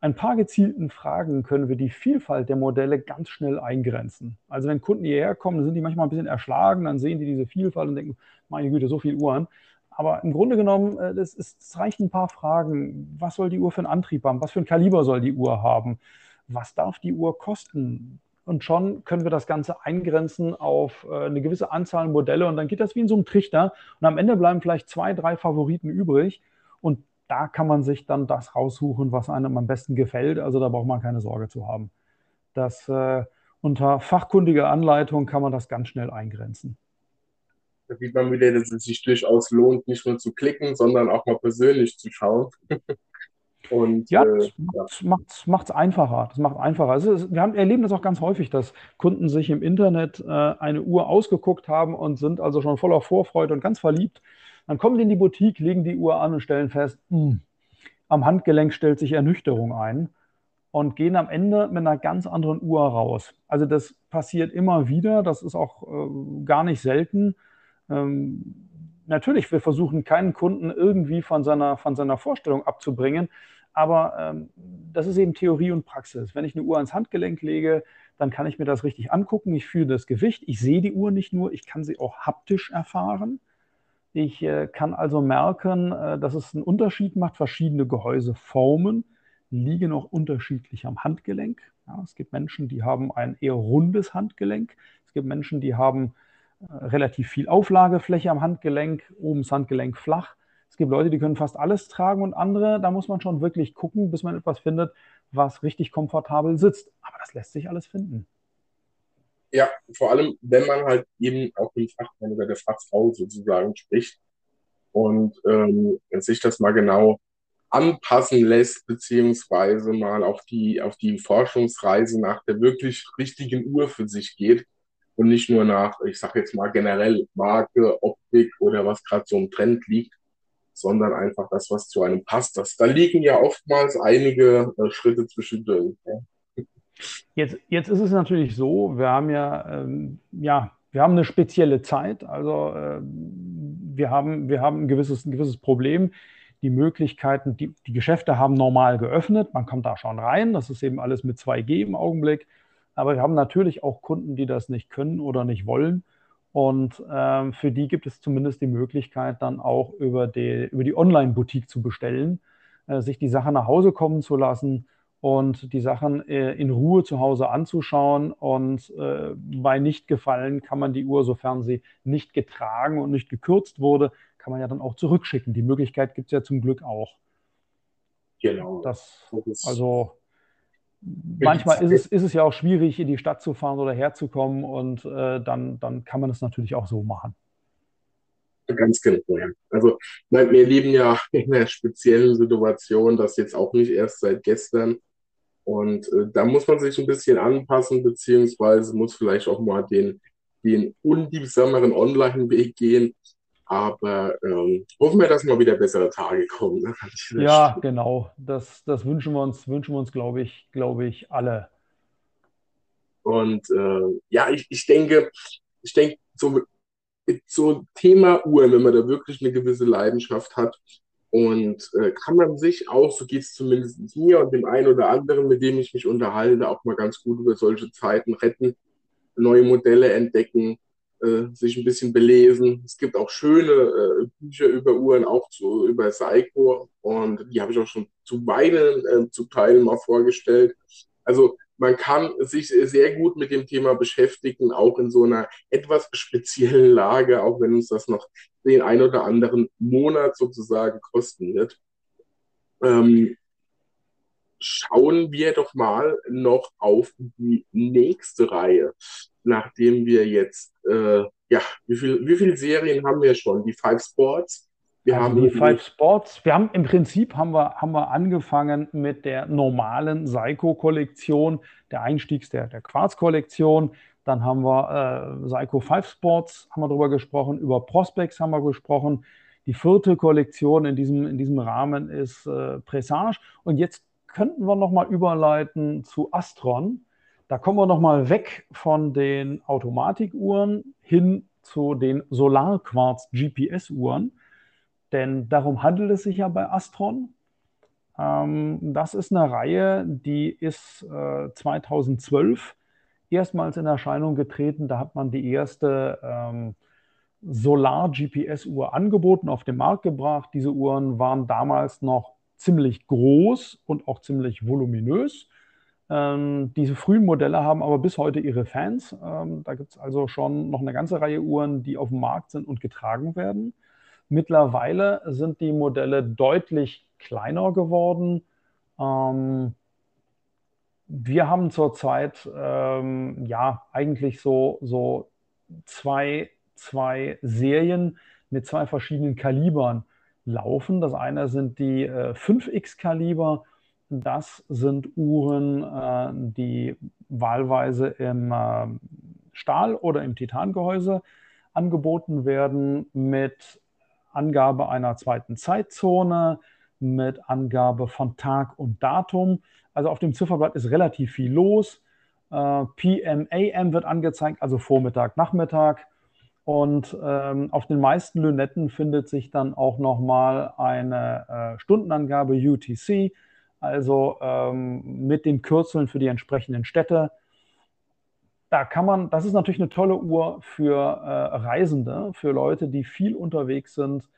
ein paar gezielten Fragen können wir die Vielfalt der Modelle ganz schnell eingrenzen. Also wenn Kunden hierher kommen, sind die manchmal ein bisschen erschlagen, dann sehen die diese Vielfalt und denken, meine Güte, so viele Uhren. Aber im Grunde genommen, äh, das reichen ein paar Fragen. Was soll die Uhr für einen Antrieb haben? Was für ein Kaliber soll die Uhr haben? Was darf die Uhr kosten? Und schon können wir das Ganze eingrenzen auf äh, eine gewisse Anzahl Modelle und dann geht das wie in so einem Trichter. Und am Ende bleiben vielleicht zwei, drei Favoriten übrig. Und da kann man sich dann das raussuchen, was einem am besten gefällt. Also da braucht man keine Sorge zu haben. Das, äh, unter fachkundiger Anleitung kann man das ganz schnell eingrenzen. Da sieht man wieder, dass es sich durchaus lohnt, nicht nur zu klicken, sondern auch mal persönlich zu schauen. Und, ja, äh, das macht es einfacher. Das macht einfacher. Also, wir haben, erleben das auch ganz häufig, dass Kunden sich im Internet äh, eine Uhr ausgeguckt haben und sind also schon voller Vorfreude und ganz verliebt. Dann kommen die in die Boutique, legen die Uhr an und stellen fest, mh, hm, am Handgelenk stellt sich Ernüchterung ein und gehen am Ende mit einer ganz anderen Uhr raus. Also das passiert immer wieder, das ist auch äh, gar nicht selten. Ähm, natürlich, wir versuchen keinen Kunden irgendwie von seiner, von seiner Vorstellung abzubringen, aber ähm, das ist eben Theorie und Praxis. Wenn ich eine Uhr ans Handgelenk lege, dann kann ich mir das richtig angucken. Ich fühle das Gewicht. Ich sehe die Uhr nicht nur, ich kann sie auch haptisch erfahren. Ich äh, kann also merken, äh, dass es einen Unterschied macht. Verschiedene Gehäuseformen liegen auch unterschiedlich am Handgelenk. Ja, es gibt Menschen, die haben ein eher rundes Handgelenk. Es gibt Menschen, die haben äh, relativ viel Auflagefläche am Handgelenk, oben das Handgelenk flach. Es gibt Leute, die können fast alles tragen und andere, da muss man schon wirklich gucken, bis man etwas findet, was richtig komfortabel sitzt. Aber das lässt sich alles finden. Ja, vor allem, wenn man halt eben auch den Fachmann oder der Fachfrau sozusagen spricht und ähm, sich das mal genau anpassen lässt, beziehungsweise mal auf die, auf die Forschungsreise nach der wirklich richtigen Uhr für sich geht und nicht nur nach, ich sage jetzt mal generell Marke, Optik oder was gerade so im Trend liegt, sondern einfach das, was zu einem passt. Das, da liegen ja oftmals einige äh, Schritte zwischendurch. Ja. Jetzt, jetzt ist es natürlich so, wir haben ja, ähm, ja, wir haben eine spezielle Zeit. Also äh, wir, haben, wir haben ein gewisses, ein gewisses Problem. Die Möglichkeiten, die, die Geschäfte haben normal geöffnet. Man kommt da schon rein. Das ist eben alles mit 2G im Augenblick. Aber wir haben natürlich auch Kunden, die das nicht können oder nicht wollen. Und ähm, für die gibt es zumindest die Möglichkeit, dann auch über die, über die Online-Boutique zu bestellen, äh, sich die Sachen nach Hause kommen zu lassen und die Sachen äh, in Ruhe zu Hause anzuschauen. Und äh, bei Nichtgefallen kann man die Uhr, sofern sie nicht getragen und nicht gekürzt wurde, kann man ja dann auch zurückschicken. Die Möglichkeit gibt es ja zum Glück auch. Genau. Das, also manchmal ist es, ist es ja auch schwierig, in die Stadt zu fahren oder herzukommen und äh, dann, dann kann man es natürlich auch so machen. Ganz genau. Ja. Also wir leben ja in einer speziellen Situation, das jetzt auch nicht erst seit gestern. Und äh, da muss man sich ein bisschen anpassen, beziehungsweise muss vielleicht auch mal den, den unliebsameren Online-Weg gehen. Aber ähm, hoffen wir, dass mal wieder bessere Tage kommen. Ne? Ja, genau. Das, das wünschen wir uns, wünschen wir uns, glaube ich, glaube ich, alle. Und äh, ja, ich, ich denke, ich denke, so, so Thema Uhren, wenn man da wirklich eine gewisse Leidenschaft hat, und äh, kann man sich auch, so geht es zumindest mir und dem einen oder anderen, mit dem ich mich unterhalte, auch mal ganz gut über solche Zeiten retten, neue Modelle entdecken, äh, sich ein bisschen belesen. Es gibt auch schöne äh, Bücher über Uhren, auch zu, über Seiko. Und die habe ich auch schon zu beiden äh, zu Teilen mal vorgestellt. Also man kann sich sehr gut mit dem Thema beschäftigen, auch in so einer etwas speziellen Lage, auch wenn uns das noch den ein oder anderen Monat sozusagen kosten wird. Ähm, schauen wir doch mal noch auf die nächste Reihe, nachdem wir jetzt, äh, ja, wie, viel, wie viele Serien haben wir schon? Die Five Sports, wir also haben die Five Sports. Wir haben im Prinzip haben wir, haben wir angefangen mit der normalen Seiko-Kollektion, der Einstiegs der, der Quarz-Kollektion. Dann haben wir äh, Seiko Five Sports, haben wir darüber gesprochen, über Prospects haben wir gesprochen. Die vierte Kollektion in diesem, in diesem Rahmen ist äh, Presage. Und jetzt könnten wir nochmal überleiten zu Astron. Da kommen wir nochmal weg von den Automatikuhren hin zu den Solarquarz-GPS-Uhren denn darum handelt es sich ja bei Astron. Ähm, das ist eine Reihe, die ist äh, 2012 erstmals in Erscheinung getreten. Da hat man die erste ähm, Solar-GPS-Uhr angeboten, auf den Markt gebracht. Diese Uhren waren damals noch ziemlich groß und auch ziemlich voluminös. Ähm, diese frühen Modelle haben aber bis heute ihre Fans. Ähm, da gibt es also schon noch eine ganze Reihe Uhren, die auf dem Markt sind und getragen werden. Mittlerweile sind die Modelle deutlich kleiner geworden. Ähm, wir haben zurzeit ähm, ja eigentlich so, so zwei, zwei Serien mit zwei verschiedenen Kalibern laufen. Das eine sind die äh, 5X-Kaliber. Das sind Uhren, äh, die wahlweise im äh, Stahl- oder im Titangehäuse angeboten werden mit Angabe einer zweiten Zeitzone, mit Angabe von Tag und Datum. Also auf dem Zifferblatt ist relativ viel los. Äh, PM, AM wird angezeigt, also Vormittag, Nachmittag. Und ähm, auf den meisten Lünetten findet sich dann auch nochmal eine äh, Stundenangabe UTC, also ähm, mit den Kürzeln für die entsprechenden Städte da kann man, das ist natürlich eine tolle Uhr für äh, Reisende, für Leute, die viel unterwegs sind,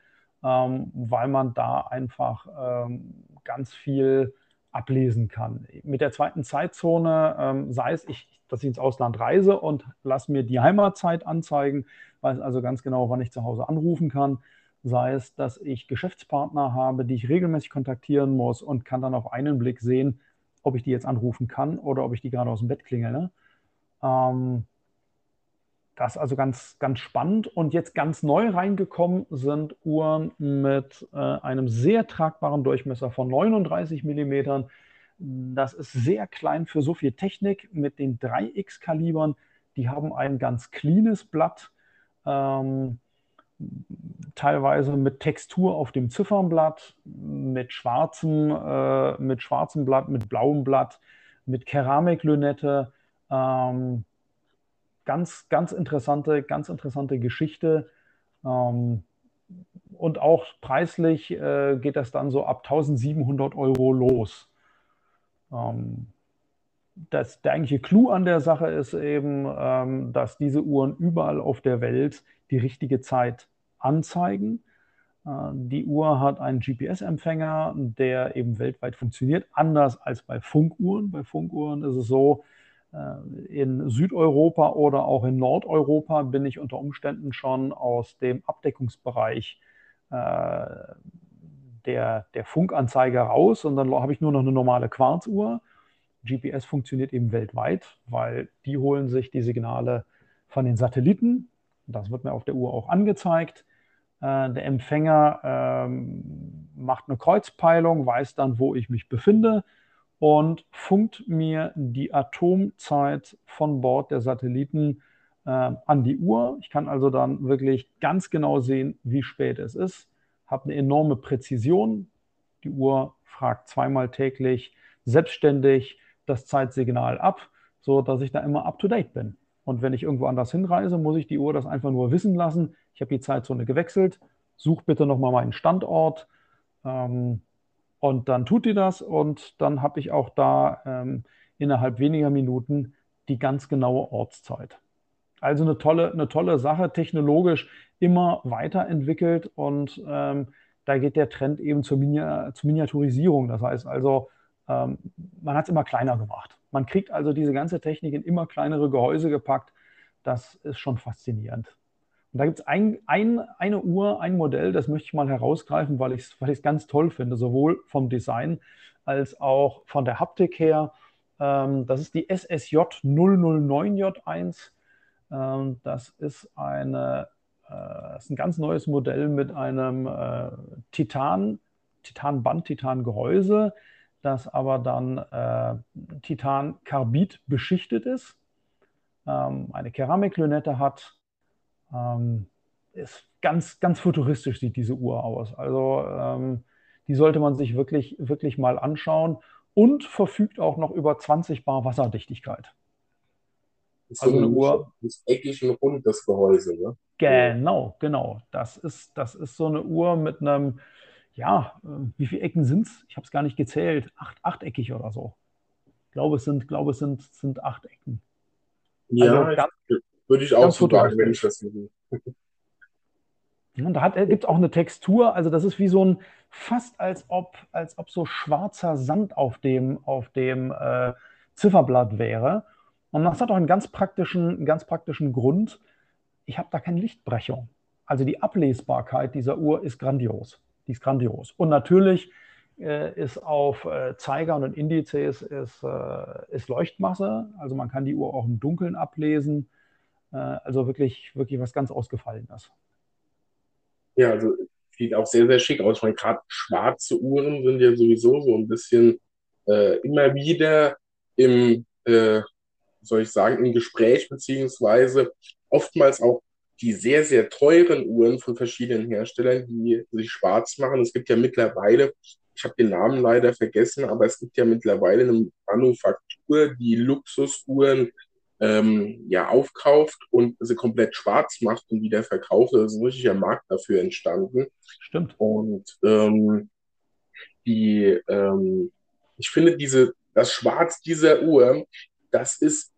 ähm, weil man da einfach ähm, ganz viel ablesen kann. Mit der zweiten Zeitzone, ähm, sei es, ich, dass ich ins Ausland reise und lasse mir die Heimatzeit anzeigen, weiß also ganz genau, wann ich zu Hause anrufen kann, sei es, dass ich Geschäftspartner habe, die ich regelmäßig kontaktieren muss und kann dann auf einen Blick sehen, ob ich die jetzt anrufen kann oder ob ich die gerade aus dem Bett klingele. Ähm, das ist also ganz, ganz spannend. Und jetzt ganz neu reingekommen sind Uhren mit äh, einem sehr tragbaren Durchmesser von 39 mm. Das ist sehr klein für so viel Technik mit den 3X-Kalibern. Die haben ein ganz cleanes Blatt, ähm, teilweise mit Textur auf dem Ziffernblatt, mit schwarzem, äh, mit schwarzem Blatt, mit blauem Blatt, mit Keramiklünette. Ähm, ganz, ganz interessante, ganz interessante Geschichte. Ähm, und auch preislich äh, geht das dann so ab 1700 Euro los. Ähm, das, der eigentliche Clou an der Sache ist eben, ähm, dass diese Uhren überall auf der Welt die richtige Zeit anzeigen. Äh, die Uhr hat einen GPS-Empfänger, der eben weltweit funktioniert, anders als bei Funkuhren. Bei Funkuhren ist es so, in Südeuropa oder auch in Nordeuropa bin ich unter Umständen schon aus dem Abdeckungsbereich äh, der, der Funkanzeige raus und dann habe ich nur noch eine normale Quarzuhr. GPS funktioniert eben weltweit, weil die holen sich die Signale von den Satelliten. Das wird mir auf der Uhr auch angezeigt. Äh, der Empfänger ähm, macht eine Kreuzpeilung, weiß dann, wo ich mich befinde und funkt mir die Atomzeit von Bord der Satelliten äh, an die Uhr. Ich kann also dann wirklich ganz genau sehen, wie spät es ist, habe eine enorme Präzision. Die Uhr fragt zweimal täglich selbstständig das Zeitsignal ab. so dass ich da immer up-to-date bin. Und wenn ich irgendwo anders hinreise, muss ich die Uhr das einfach nur wissen lassen. Ich habe die Zeitzone gewechselt, such bitte nochmal meinen Standort. Ähm, und dann tut die das und dann habe ich auch da ähm, innerhalb weniger Minuten die ganz genaue Ortszeit. Also eine tolle, eine tolle Sache, technologisch immer weiterentwickelt und ähm, da geht der Trend eben zur, Mini zur Miniaturisierung. Das heißt also, ähm, man hat es immer kleiner gemacht. Man kriegt also diese ganze Technik in immer kleinere Gehäuse gepackt. Das ist schon faszinierend. Und da gibt es ein, ein, eine Uhr, ein Modell, das möchte ich mal herausgreifen, weil ich es weil ganz toll finde, sowohl vom Design als auch von der Haptik her. Ähm, das ist die SSJ 009J1. Ähm, das ist, eine, äh, ist ein ganz neues Modell mit einem äh, Titan, Titanband, Titangehäuse, das aber dann äh, Titancarbid beschichtet ist, ähm, eine Keramiklünette hat. Ähm, ist ganz, ganz futuristisch sieht diese Uhr aus. Also ähm, die sollte man sich wirklich, wirklich mal anschauen und verfügt auch noch über 20 Bar Wasserdichtigkeit. Ist also so eine Uhr. Ist eckig und rund, das Gehäuse, ne? Genau, genau. Das ist, das ist so eine Uhr mit einem, ja, wie viele Ecken sind es? Ich habe es gar nicht gezählt. Acht, achteckig oder so. Ich glaube, es sind, glaube, es sind, sind acht Ecken. Ja, also ganz, würde ich auch so sagen, wenn ich das sehe. Und da gibt es auch eine Textur, also das ist wie so ein, fast als ob, als ob so schwarzer Sand auf dem, auf dem äh, Zifferblatt wäre. Und das hat auch einen ganz praktischen, einen ganz praktischen Grund. Ich habe da keine Lichtbrechung. Also die Ablesbarkeit dieser Uhr ist grandios. Die ist grandios. Und natürlich äh, ist auf äh, Zeigern und Indizes ist, äh, ist Leuchtmasse. Also man kann die Uhr auch im Dunkeln ablesen. Äh, also wirklich, wirklich was ganz Ausgefallenes. Ja, also sieht auch sehr, sehr schick aus. Gerade schwarze Uhren sind ja sowieso so ein bisschen äh, immer wieder im äh, soll ich sagen, im Gespräch, beziehungsweise oftmals auch die sehr, sehr teuren Uhren von verschiedenen Herstellern, die sich schwarz machen. Es gibt ja mittlerweile, ich habe den Namen leider vergessen, aber es gibt ja mittlerweile eine Manufaktur, die Luxusuhren ähm, ja aufkauft und sie komplett schwarz macht und wieder verkauft. Da ist ein richtiger Markt dafür entstanden. Stimmt. Und ähm, die, ähm, ich finde diese, das Schwarz dieser Uhr, das ist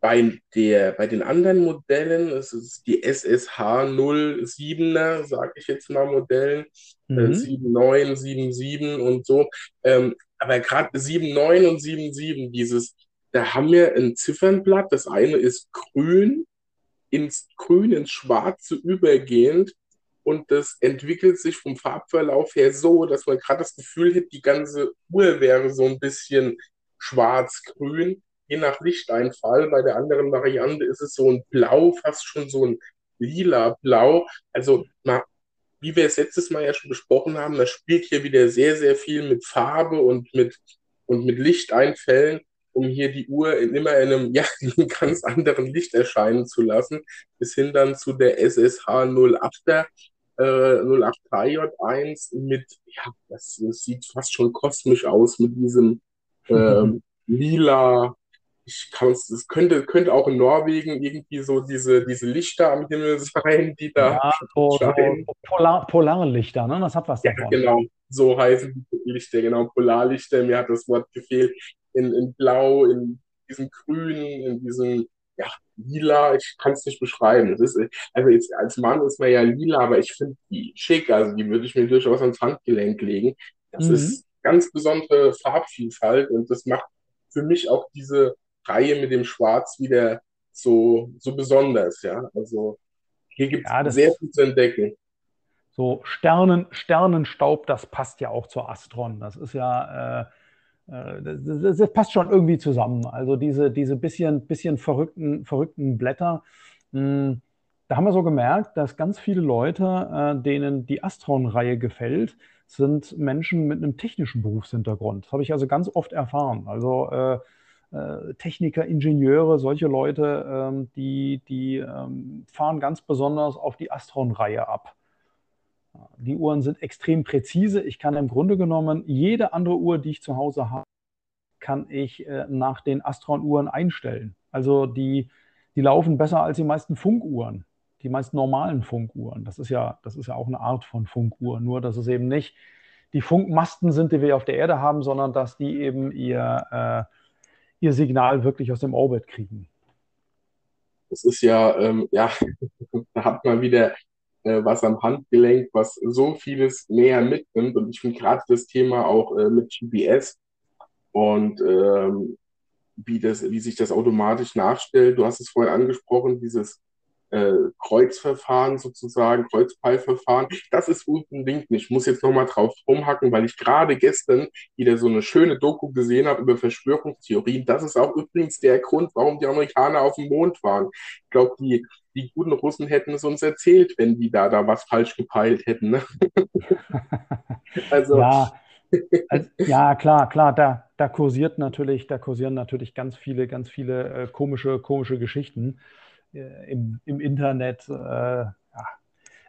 bei, der, bei den anderen Modellen, das ist die SSH 07er, sage ich jetzt mal Modellen, äh, mhm. 79, 77 und so. Ähm, aber gerade 79 und 77, dieses, da haben wir ein Ziffernblatt, das eine ist grün, ins Grün, ins Schwarze übergehend und das entwickelt sich vom Farbverlauf her so, dass man gerade das Gefühl hat, die ganze Uhr wäre so ein bisschen schwarz-grün je nach Lichteinfall. Bei der anderen Variante ist es so ein Blau, fast schon so ein lila Blau. Also na, wie wir es letztes Mal ja schon besprochen haben, das spielt hier wieder sehr, sehr viel mit Farbe und mit, und mit Lichteinfällen, um hier die Uhr in immer in einem, ja, in einem ganz anderen Licht erscheinen zu lassen, bis hin dann zu der SSH 08er. Äh, 08J1 mit, ja, das, das, sieht fast schon kosmisch aus mit diesem äh, lila, ich kann es, könnte, könnte auch in Norwegen irgendwie so diese, diese Lichter am Himmel sein, die da ja, so, so Polar, Polarlichter, ne? Das hat was ja, davon. genau, so heißen die Lichter, genau, Polarlichter, mir hat das Wort gefehlt, in, in Blau, in diesem Grün, in diesem, ja, lila, ich kann es nicht beschreiben. Das ist, also jetzt als Mann ist man ja lila, aber ich finde die schick, also die würde ich mir durchaus ans Handgelenk legen. Das mhm. ist ganz besondere Farbvielfalt und das macht für mich auch diese Reihe mit dem Schwarz wieder so, so besonders, ja. Also hier gibt es ja, sehr viel zu entdecken. So Sternen, Sternenstaub, das passt ja auch zur Astron. Das ist ja, äh, äh das, das, passt schon irgendwie zusammen. Also diese, diese bisschen, bisschen verrückten, verrückten Blätter. Hm, da haben wir so gemerkt, dass ganz viele Leute, äh, denen die Astron-Reihe gefällt, sind Menschen mit einem technischen Berufshintergrund. Das habe ich also ganz oft erfahren. Also äh, Techniker, Ingenieure, solche Leute, ähm, die, die ähm, fahren ganz besonders auf die Astron-Reihe ab. Die Uhren sind extrem präzise. Ich kann im Grunde genommen jede andere Uhr, die ich zu Hause habe, kann ich äh, nach den Astron-Uhren einstellen. Also die, die laufen besser als die meisten Funkuhren, die meisten normalen Funkuhren. Das ist ja, das ist ja auch eine Art von Funkuhr, nur dass es eben nicht die Funkmasten sind, die wir auf der Erde haben, sondern dass die eben ihr, äh, ihr Signal wirklich aus dem Orbit kriegen. Das ist ja, ähm, ja, da hat man wieder äh, was am Handgelenk, was so vieles näher mitnimmt. Und ich finde gerade das Thema auch äh, mit GPS und ähm, wie, das, wie sich das automatisch nachstellt. Du hast es vorhin angesprochen, dieses äh, Kreuzverfahren sozusagen, Kreuzpeilverfahren. Das ist unbedingt nicht. Ich muss jetzt nochmal drauf rumhacken, weil ich gerade gestern wieder so eine schöne Doku gesehen habe über Verschwörungstheorien. Das ist auch übrigens der Grund, warum die Amerikaner auf dem Mond waren. Ich glaube, die, die guten Russen hätten es uns erzählt, wenn die da, da was falsch gepeilt hätten. Ne? also. Ja. Also, ja, klar, klar, da, da kursiert natürlich, da kursieren natürlich ganz viele, ganz viele äh, komische, komische Geschichten. Äh, im, im Internet. Äh, ja.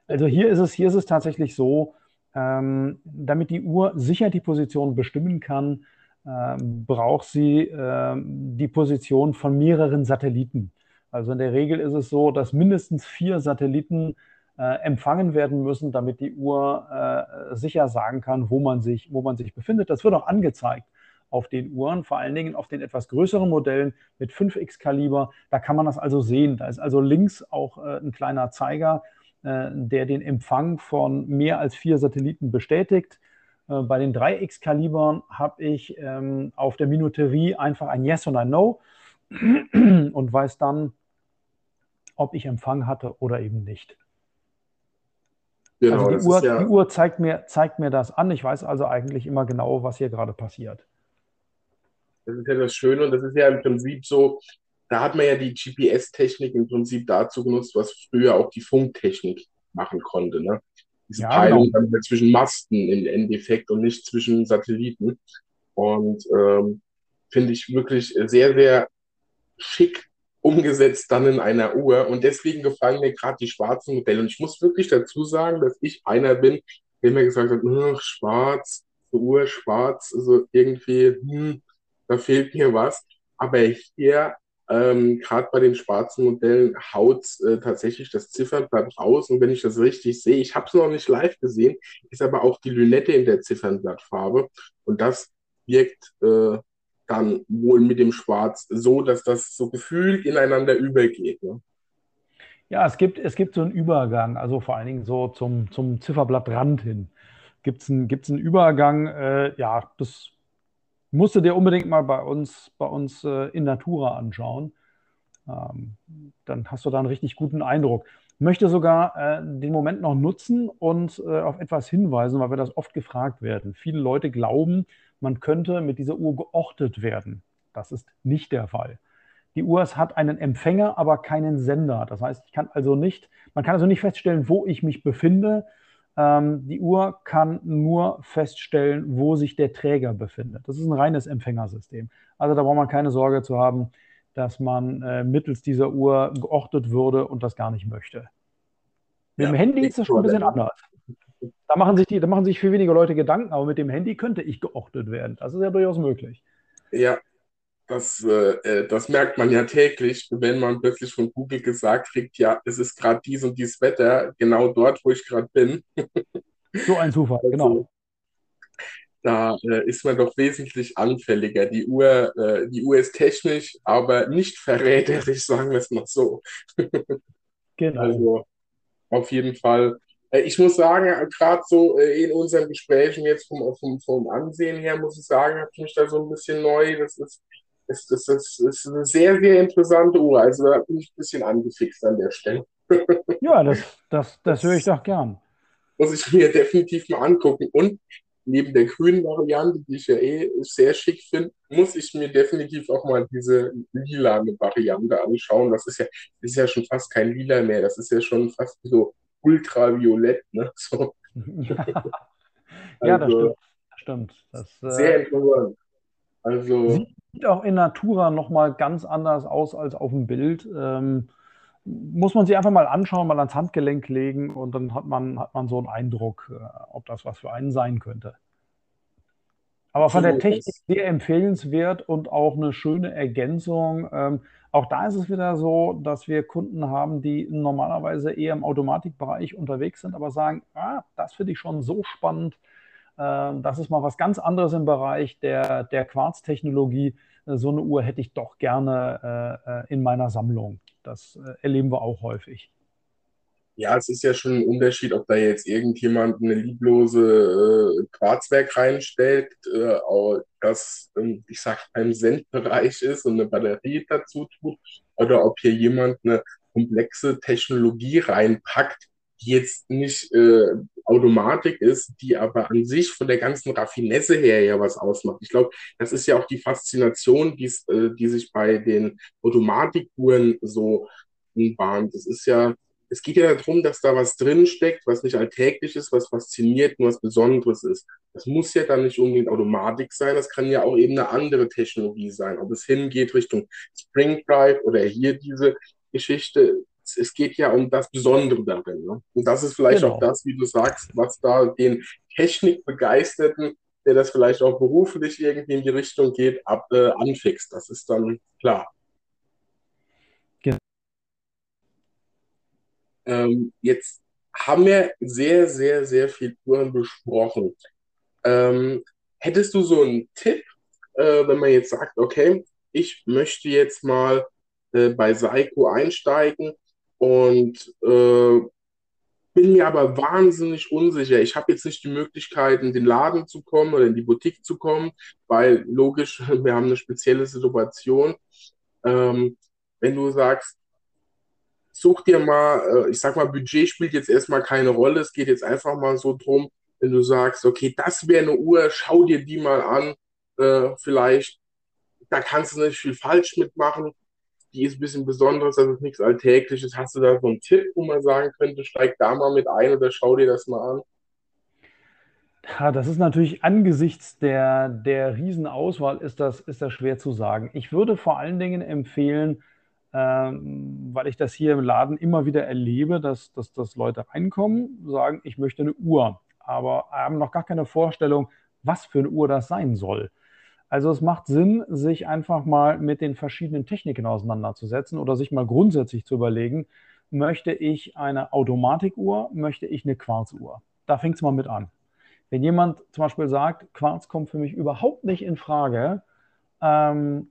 Also hier ist es, hier ist es tatsächlich so, ähm, damit die Uhr sicher die Position bestimmen kann, ähm, braucht sie ähm, die Position von mehreren Satelliten. Also in der Regel ist es so, dass mindestens vier Satelliten äh, empfangen werden müssen, damit die Uhr äh, sicher sagen kann, wo man, sich, wo man sich befindet. Das wird auch angezeigt auf den Uhren, vor allen Dingen auf den etwas größeren Modellen mit 5x Kaliber. Da kann man das also sehen. Da ist also links auch äh, ein kleiner Zeiger, äh, der den Empfang von mehr als vier Satelliten bestätigt. Äh, bei den 3x Kalibern habe ich ähm, auf der Minuterie einfach ein Yes und ein No und weiß dann, ob ich Empfang hatte oder eben nicht. Genau, also die, Uhr, ja die Uhr zeigt mir, zeigt mir das an. Ich weiß also eigentlich immer genau, was hier gerade passiert. Das ist ja das Schöne und das ist ja im Prinzip so, da hat man ja die GPS-Technik im Prinzip dazu genutzt, was früher auch die Funktechnik machen konnte. Ne? Diese ja, Teilung genau. dann zwischen Masten im Endeffekt und nicht zwischen Satelliten. Und ähm, finde ich wirklich sehr, sehr schick umgesetzt dann in einer Uhr. Und deswegen gefallen mir gerade die schwarzen Modelle. Und ich muss wirklich dazu sagen, dass ich einer bin, der mir gesagt hat, hm, schwarz, Uhr schwarz, also irgendwie, hm, da fehlt mir was. Aber hier, ähm, gerade bei den schwarzen Modellen, haut äh, tatsächlich das Ziffernblatt raus. Und wenn ich das richtig sehe, ich habe es noch nicht live gesehen, ist aber auch die Lünette in der Ziffernblattfarbe. Und das wirkt äh, dann wohl mit dem Schwarz so, dass das so gefühlt ineinander übergeht. Ne? Ja, es gibt, es gibt so einen Übergang, also vor allen Dingen so zum, zum Zifferblattrand hin. Gibt es einen, gibt's einen Übergang, äh, ja, das musst du dir unbedingt mal bei uns, bei uns äh, in Natura anschauen. Ähm, dann hast du da einen richtig guten Eindruck. Ich möchte sogar äh, den Moment noch nutzen und äh, auf etwas hinweisen, weil wir das oft gefragt werden. Viele Leute glauben, man könnte mit dieser Uhr geortet werden. Das ist nicht der Fall. Die Uhr hat einen Empfänger, aber keinen Sender. Das heißt, ich kann also nicht, man kann also nicht feststellen, wo ich mich befinde, ähm, die Uhr kann nur feststellen, wo sich der Träger befindet. Das ist ein reines Empfängersystem. Also da braucht man keine Sorge zu haben, dass man äh, mittels dieser Uhr geortet würde und das gar nicht möchte. Mit ja, dem Handy ist das schon ein bisschen anders. Da machen, sich die, da machen sich viel weniger Leute Gedanken, aber mit dem Handy könnte ich geortet werden. Das ist ja durchaus möglich. Ja, das, äh, äh, das merkt man ja täglich, wenn man plötzlich von Google gesagt kriegt, ja, es ist gerade dies und dies Wetter, genau dort, wo ich gerade bin. So ein Zufall, also, genau. Da äh, ist man doch wesentlich anfälliger. Die Uhr, äh, die Uhr ist technisch, aber nicht verräterisch, sagen wir es mal so. Genau. Also auf jeden Fall. Äh, ich muss sagen, gerade so äh, in unseren Gesprächen jetzt vom, vom, vom Ansehen her, muss ich sagen, habe ich mich da so ein bisschen neu. Das ist ist, ist, ist, ist eine sehr, sehr interessante Uhr. Also da bin ich ein bisschen angefixt an der Stelle. Ja, das, das, das höre ich doch gern. Muss ich mir definitiv mal angucken. Und neben der grünen Variante, die ich ja eh sehr schick finde, muss ich mir definitiv auch mal diese lilane Variante anschauen. Das ist ja, das ist ja schon fast kein Lila mehr. Das ist ja schon fast so ultraviolett. Ne? So. ja, also, das stimmt. Das stimmt. Das, sehr äh, interessant. Also, Sieht auch in Natura nochmal ganz anders aus als auf dem Bild. Ähm, muss man sich einfach mal anschauen, mal ans Handgelenk legen und dann hat man, hat man so einen Eindruck, äh, ob das was für einen sein könnte. Aber von der Technik sehr empfehlenswert und auch eine schöne Ergänzung. Ähm, auch da ist es wieder so, dass wir Kunden haben, die normalerweise eher im Automatikbereich unterwegs sind, aber sagen, ah, das finde ich schon so spannend. Äh, das ist mal was ganz anderes im Bereich der, der Quarztechnologie. So eine Uhr hätte ich doch gerne äh, äh in meiner Sammlung. Das äh, erleben wir auch häufig. Ja, es ist ja schon ein Unterschied, ob da jetzt irgendjemand eine lieblose äh, Quarzwerk reinstellt, äh, das, ähm, ich sag, im Sendbereich ist und eine Batterie dazu tut, oder ob hier jemand eine komplexe Technologie reinpackt, die jetzt nicht äh, Automatik ist, die aber an sich von der ganzen Raffinesse her ja was ausmacht. Ich glaube, das ist ja auch die Faszination, äh, die sich bei den Automatikuhren so bahnt. Das ist ja es geht ja darum, dass da was drinsteckt, was nicht alltäglich ist, was fasziniert und was Besonderes ist. Das muss ja dann nicht unbedingt Automatik sein, das kann ja auch eben eine andere Technologie sein. Ob es hingeht Richtung Spring Drive oder hier diese Geschichte. Es geht ja um das Besondere darin. Ne? Und das ist vielleicht genau. auch das, wie du sagst, was da den Technikbegeisterten, der das vielleicht auch beruflich irgendwie in die Richtung geht, ab, äh, anfixt. Das ist dann klar. Ähm, jetzt haben wir sehr, sehr, sehr viel Touren besprochen. Ähm, hättest du so einen Tipp, äh, wenn man jetzt sagt, okay, ich möchte jetzt mal äh, bei Seiko einsteigen und äh, bin mir aber wahnsinnig unsicher. Ich habe jetzt nicht die Möglichkeit, in den Laden zu kommen oder in die Boutique zu kommen, weil logisch, wir haben eine spezielle Situation. Ähm, wenn du sagst, such dir mal, äh, ich sag mal, Budget spielt jetzt erstmal keine Rolle. Es geht jetzt einfach mal so drum, wenn du sagst, okay, das wäre eine Uhr, schau dir die mal an. Äh, vielleicht, da kannst du nicht viel falsch mitmachen. Die ist ein bisschen besonderes, das ist nichts Alltägliches. Hast du da so einen Tipp, wo man sagen könnte, steig da mal mit ein oder schau dir das mal an? Ja, das ist natürlich angesichts der, der Riesenauswahl ist das, ist das schwer zu sagen. Ich würde vor allen Dingen empfehlen, weil ich das hier im Laden immer wieder erlebe, dass, dass, dass Leute reinkommen, sagen, ich möchte eine Uhr, aber haben noch gar keine Vorstellung, was für eine Uhr das sein soll. Also es macht Sinn, sich einfach mal mit den verschiedenen Techniken auseinanderzusetzen oder sich mal grundsätzlich zu überlegen, möchte ich eine Automatikuhr, möchte ich eine Quarzuhr? Da fängt es mal mit an. Wenn jemand zum Beispiel sagt, Quarz kommt für mich überhaupt nicht in Frage, ähm,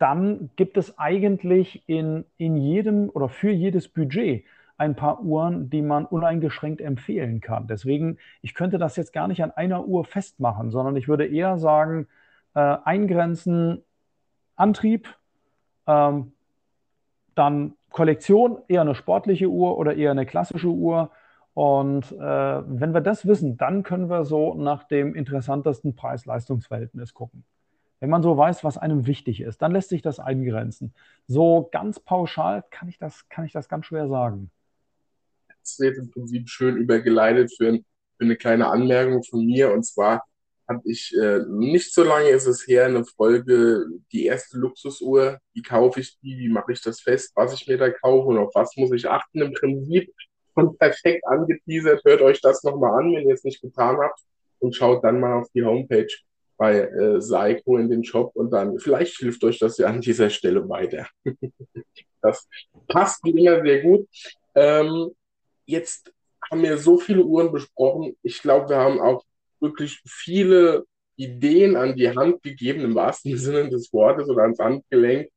dann gibt es eigentlich in, in jedem oder für jedes Budget ein paar Uhren, die man uneingeschränkt empfehlen kann. Deswegen, ich könnte das jetzt gar nicht an einer Uhr festmachen, sondern ich würde eher sagen, äh, eingrenzen, Antrieb, ähm, dann Kollektion, eher eine sportliche Uhr oder eher eine klassische Uhr. Und äh, wenn wir das wissen, dann können wir so nach dem interessantesten Preis-Leistungs-Verhältnis gucken. Wenn man so weiß, was einem wichtig ist, dann lässt sich das eingrenzen. So ganz pauschal kann ich das, kann ich das ganz schwer sagen. Das wird im Prinzip schön übergeleitet für, für eine kleine Anmerkung von mir. Und zwar habe ich äh, nicht so lange ist es her eine Folge, die erste Luxusuhr, wie kaufe ich die, wie mache ich das fest, was ich mir da kaufe und auf was muss ich achten. Im Prinzip schon perfekt angeteasert. Hört euch das nochmal an, wenn ihr es nicht getan habt und schaut dann mal auf die Homepage bei äh, Seiko in den Shop und dann vielleicht hilft euch das ja an dieser Stelle weiter. das passt wie immer sehr gut. Ähm, jetzt haben wir so viele Uhren besprochen. Ich glaube, wir haben auch wirklich viele Ideen an die Hand gegeben, im wahrsten Sinne des Wortes oder ans Handgelenk,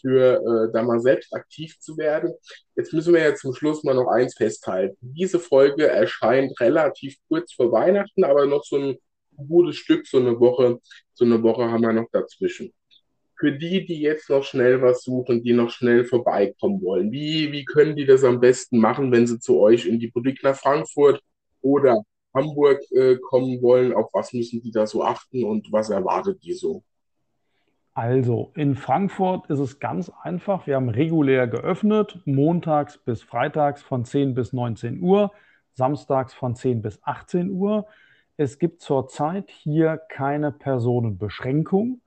für äh, da mal selbst aktiv zu werden. Jetzt müssen wir ja zum Schluss mal noch eins festhalten. Diese Folge erscheint relativ kurz vor Weihnachten, aber noch so ein gutes Stück, so eine Woche, so eine Woche haben wir noch dazwischen. Für die, die jetzt noch schnell was suchen, die noch schnell vorbeikommen wollen, wie, wie können die das am besten machen, wenn sie zu euch in die Boutique nach Frankfurt oder Hamburg äh, kommen wollen? Auf was müssen die da so achten und was erwartet die so? Also in Frankfurt ist es ganz einfach. Wir haben regulär geöffnet, montags bis freitags von 10 bis 19 Uhr, samstags von 10 bis 18 Uhr. Es gibt zurzeit hier keine Personenbeschränkung.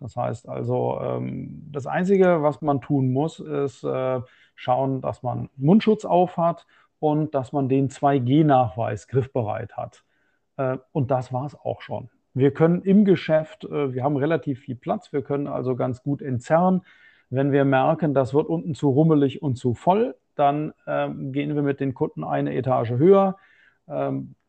Das heißt also, ähm, das Einzige, was man tun muss, ist äh, schauen, dass man Mundschutz aufhat und dass man den 2G-Nachweis griffbereit hat. Äh, und das war es auch schon. Wir können im Geschäft, äh, wir haben relativ viel Platz, wir können also ganz gut entzerren. Wenn wir merken, das wird unten zu rummelig und zu voll, dann ähm, gehen wir mit den Kunden eine Etage höher.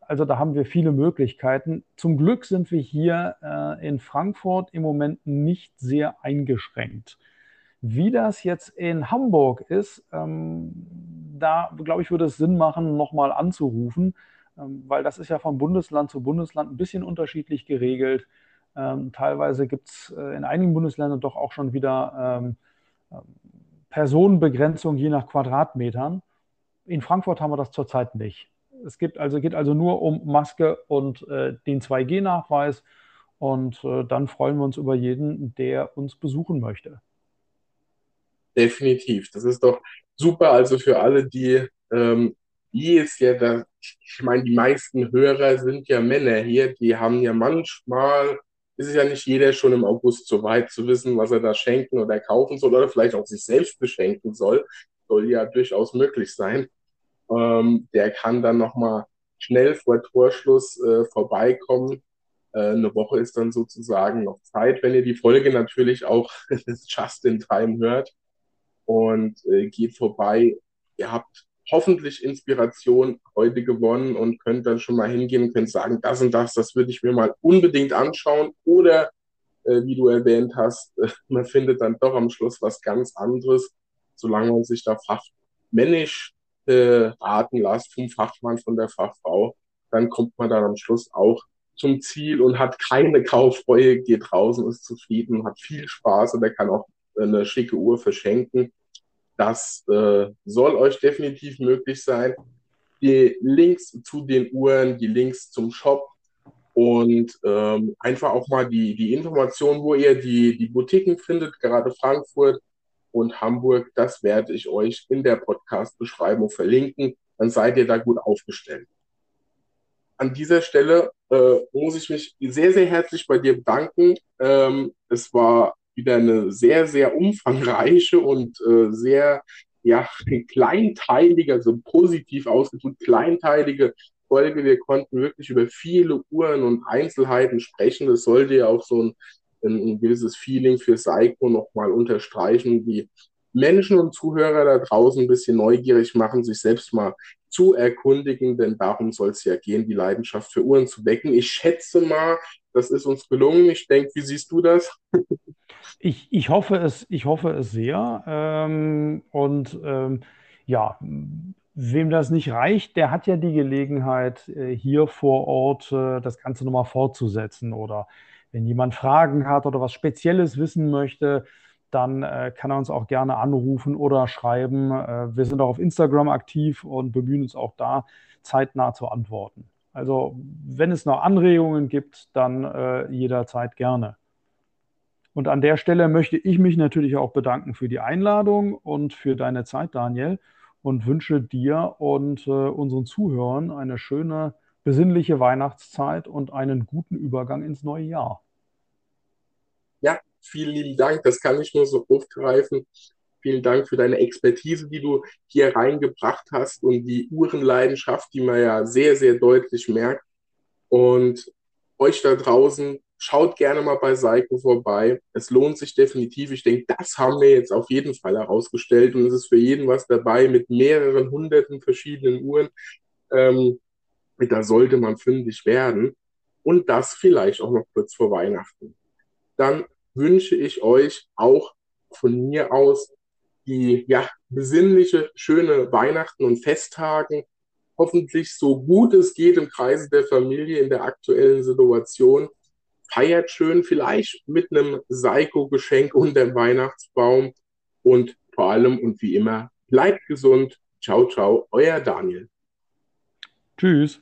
Also da haben wir viele Möglichkeiten. Zum Glück sind wir hier äh, in Frankfurt im Moment nicht sehr eingeschränkt. Wie das jetzt in Hamburg ist, ähm, da glaube ich, würde es Sinn machen, nochmal anzurufen, ähm, weil das ist ja von Bundesland zu Bundesland ein bisschen unterschiedlich geregelt. Ähm, teilweise gibt es äh, in einigen Bundesländern doch auch schon wieder ähm, ähm, Personenbegrenzung je nach Quadratmetern. In Frankfurt haben wir das zurzeit nicht. Es gibt also, geht also nur um Maske und äh, den 2G-Nachweis. Und äh, dann freuen wir uns über jeden, der uns besuchen möchte definitiv. Das ist doch super. Also für alle, die, ähm, die ist ja da, ich meine, die meisten Hörer sind ja Männer hier, die haben ja manchmal, ist es ja nicht jeder schon im August so weit zu wissen, was er da schenken oder kaufen soll oder vielleicht auch sich selbst beschenken soll. Soll ja durchaus möglich sein. Ähm, der kann dann nochmal schnell vor Torschluss äh, vorbeikommen. Äh, eine Woche ist dann sozusagen noch Zeit, wenn ihr die Folge natürlich auch just in time hört und äh, geht vorbei. Ihr habt hoffentlich Inspiration heute gewonnen und könnt dann schon mal hingehen und könnt sagen, das und das, das würde ich mir mal unbedingt anschauen. Oder äh, wie du erwähnt hast, man findet dann doch am Schluss was ganz anderes, solange man sich da fachmännisch äh, raten lässt vom Fachmann, von der Fachfrau, dann kommt man dann am Schluss auch zum Ziel und hat keine Kaufreue, geht draußen, ist zufrieden, hat viel Spaß und er kann auch eine schicke Uhr verschenken. Das äh, soll euch definitiv möglich sein. Die Links zu den Uhren, die Links zum Shop und ähm, einfach auch mal die, die Information, wo ihr die, die Boutiquen findet, gerade Frankfurt und Hamburg, das werde ich euch in der Podcast-Beschreibung verlinken. Dann seid ihr da gut aufgestellt. An dieser Stelle äh, muss ich mich sehr, sehr herzlich bei dir bedanken. Ähm, es war wieder eine sehr, sehr umfangreiche und äh, sehr ja, kleinteilige, also positiv ausgedrückt, kleinteilige Folge. Wir konnten wirklich über viele Uhren und Einzelheiten sprechen. Das sollte ja auch so ein, ein, gewisses Feeling für Seiko nochmal unterstreichen, die Menschen und Zuhörer da draußen ein bisschen neugierig machen, sich selbst mal zu erkundigen, denn darum soll es ja gehen, die Leidenschaft für Uhren zu wecken. Ich schätze mal, das ist uns gelungen. Ich denke, wie siehst du das? Ich, ich, hoffe, es, ich hoffe es sehr. Ähm, und ähm, ja, wem das nicht reicht, der hat ja die Gelegenheit, äh, hier vor Ort äh, das Ganze nochmal fortzusetzen. Oder wenn jemand Fragen hat oder was Spezielles wissen möchte, dann äh, kann er uns auch gerne anrufen oder schreiben. Äh, wir sind auch auf Instagram aktiv und bemühen uns auch da zeitnah zu antworten. Also wenn es noch Anregungen gibt, dann äh, jederzeit gerne. Und an der Stelle möchte ich mich natürlich auch bedanken für die Einladung und für deine Zeit, Daniel, und wünsche dir und äh, unseren Zuhörern eine schöne, besinnliche Weihnachtszeit und einen guten Übergang ins neue Jahr. Ja, vielen lieben Dank. Das kann ich nur so aufgreifen. Vielen Dank für deine Expertise, die du hier reingebracht hast und die Uhrenleidenschaft, die man ja sehr, sehr deutlich merkt. Und euch da draußen, schaut gerne mal bei Seiko vorbei. Es lohnt sich definitiv. Ich denke, das haben wir jetzt auf jeden Fall herausgestellt und es ist für jeden was dabei mit mehreren hunderten verschiedenen Uhren. Ähm, da sollte man fündig werden und das vielleicht auch noch kurz vor Weihnachten. Dann wünsche ich euch auch von mir aus die ja, besinnliche, schöne Weihnachten und Festtagen. Hoffentlich so gut es geht im Kreise der Familie in der aktuellen Situation. Feiert schön, vielleicht mit einem Seiko-Geschenk unter dem Weihnachtsbaum. Und vor allem und wie immer, bleibt gesund. Ciao, ciao, euer Daniel. Tschüss.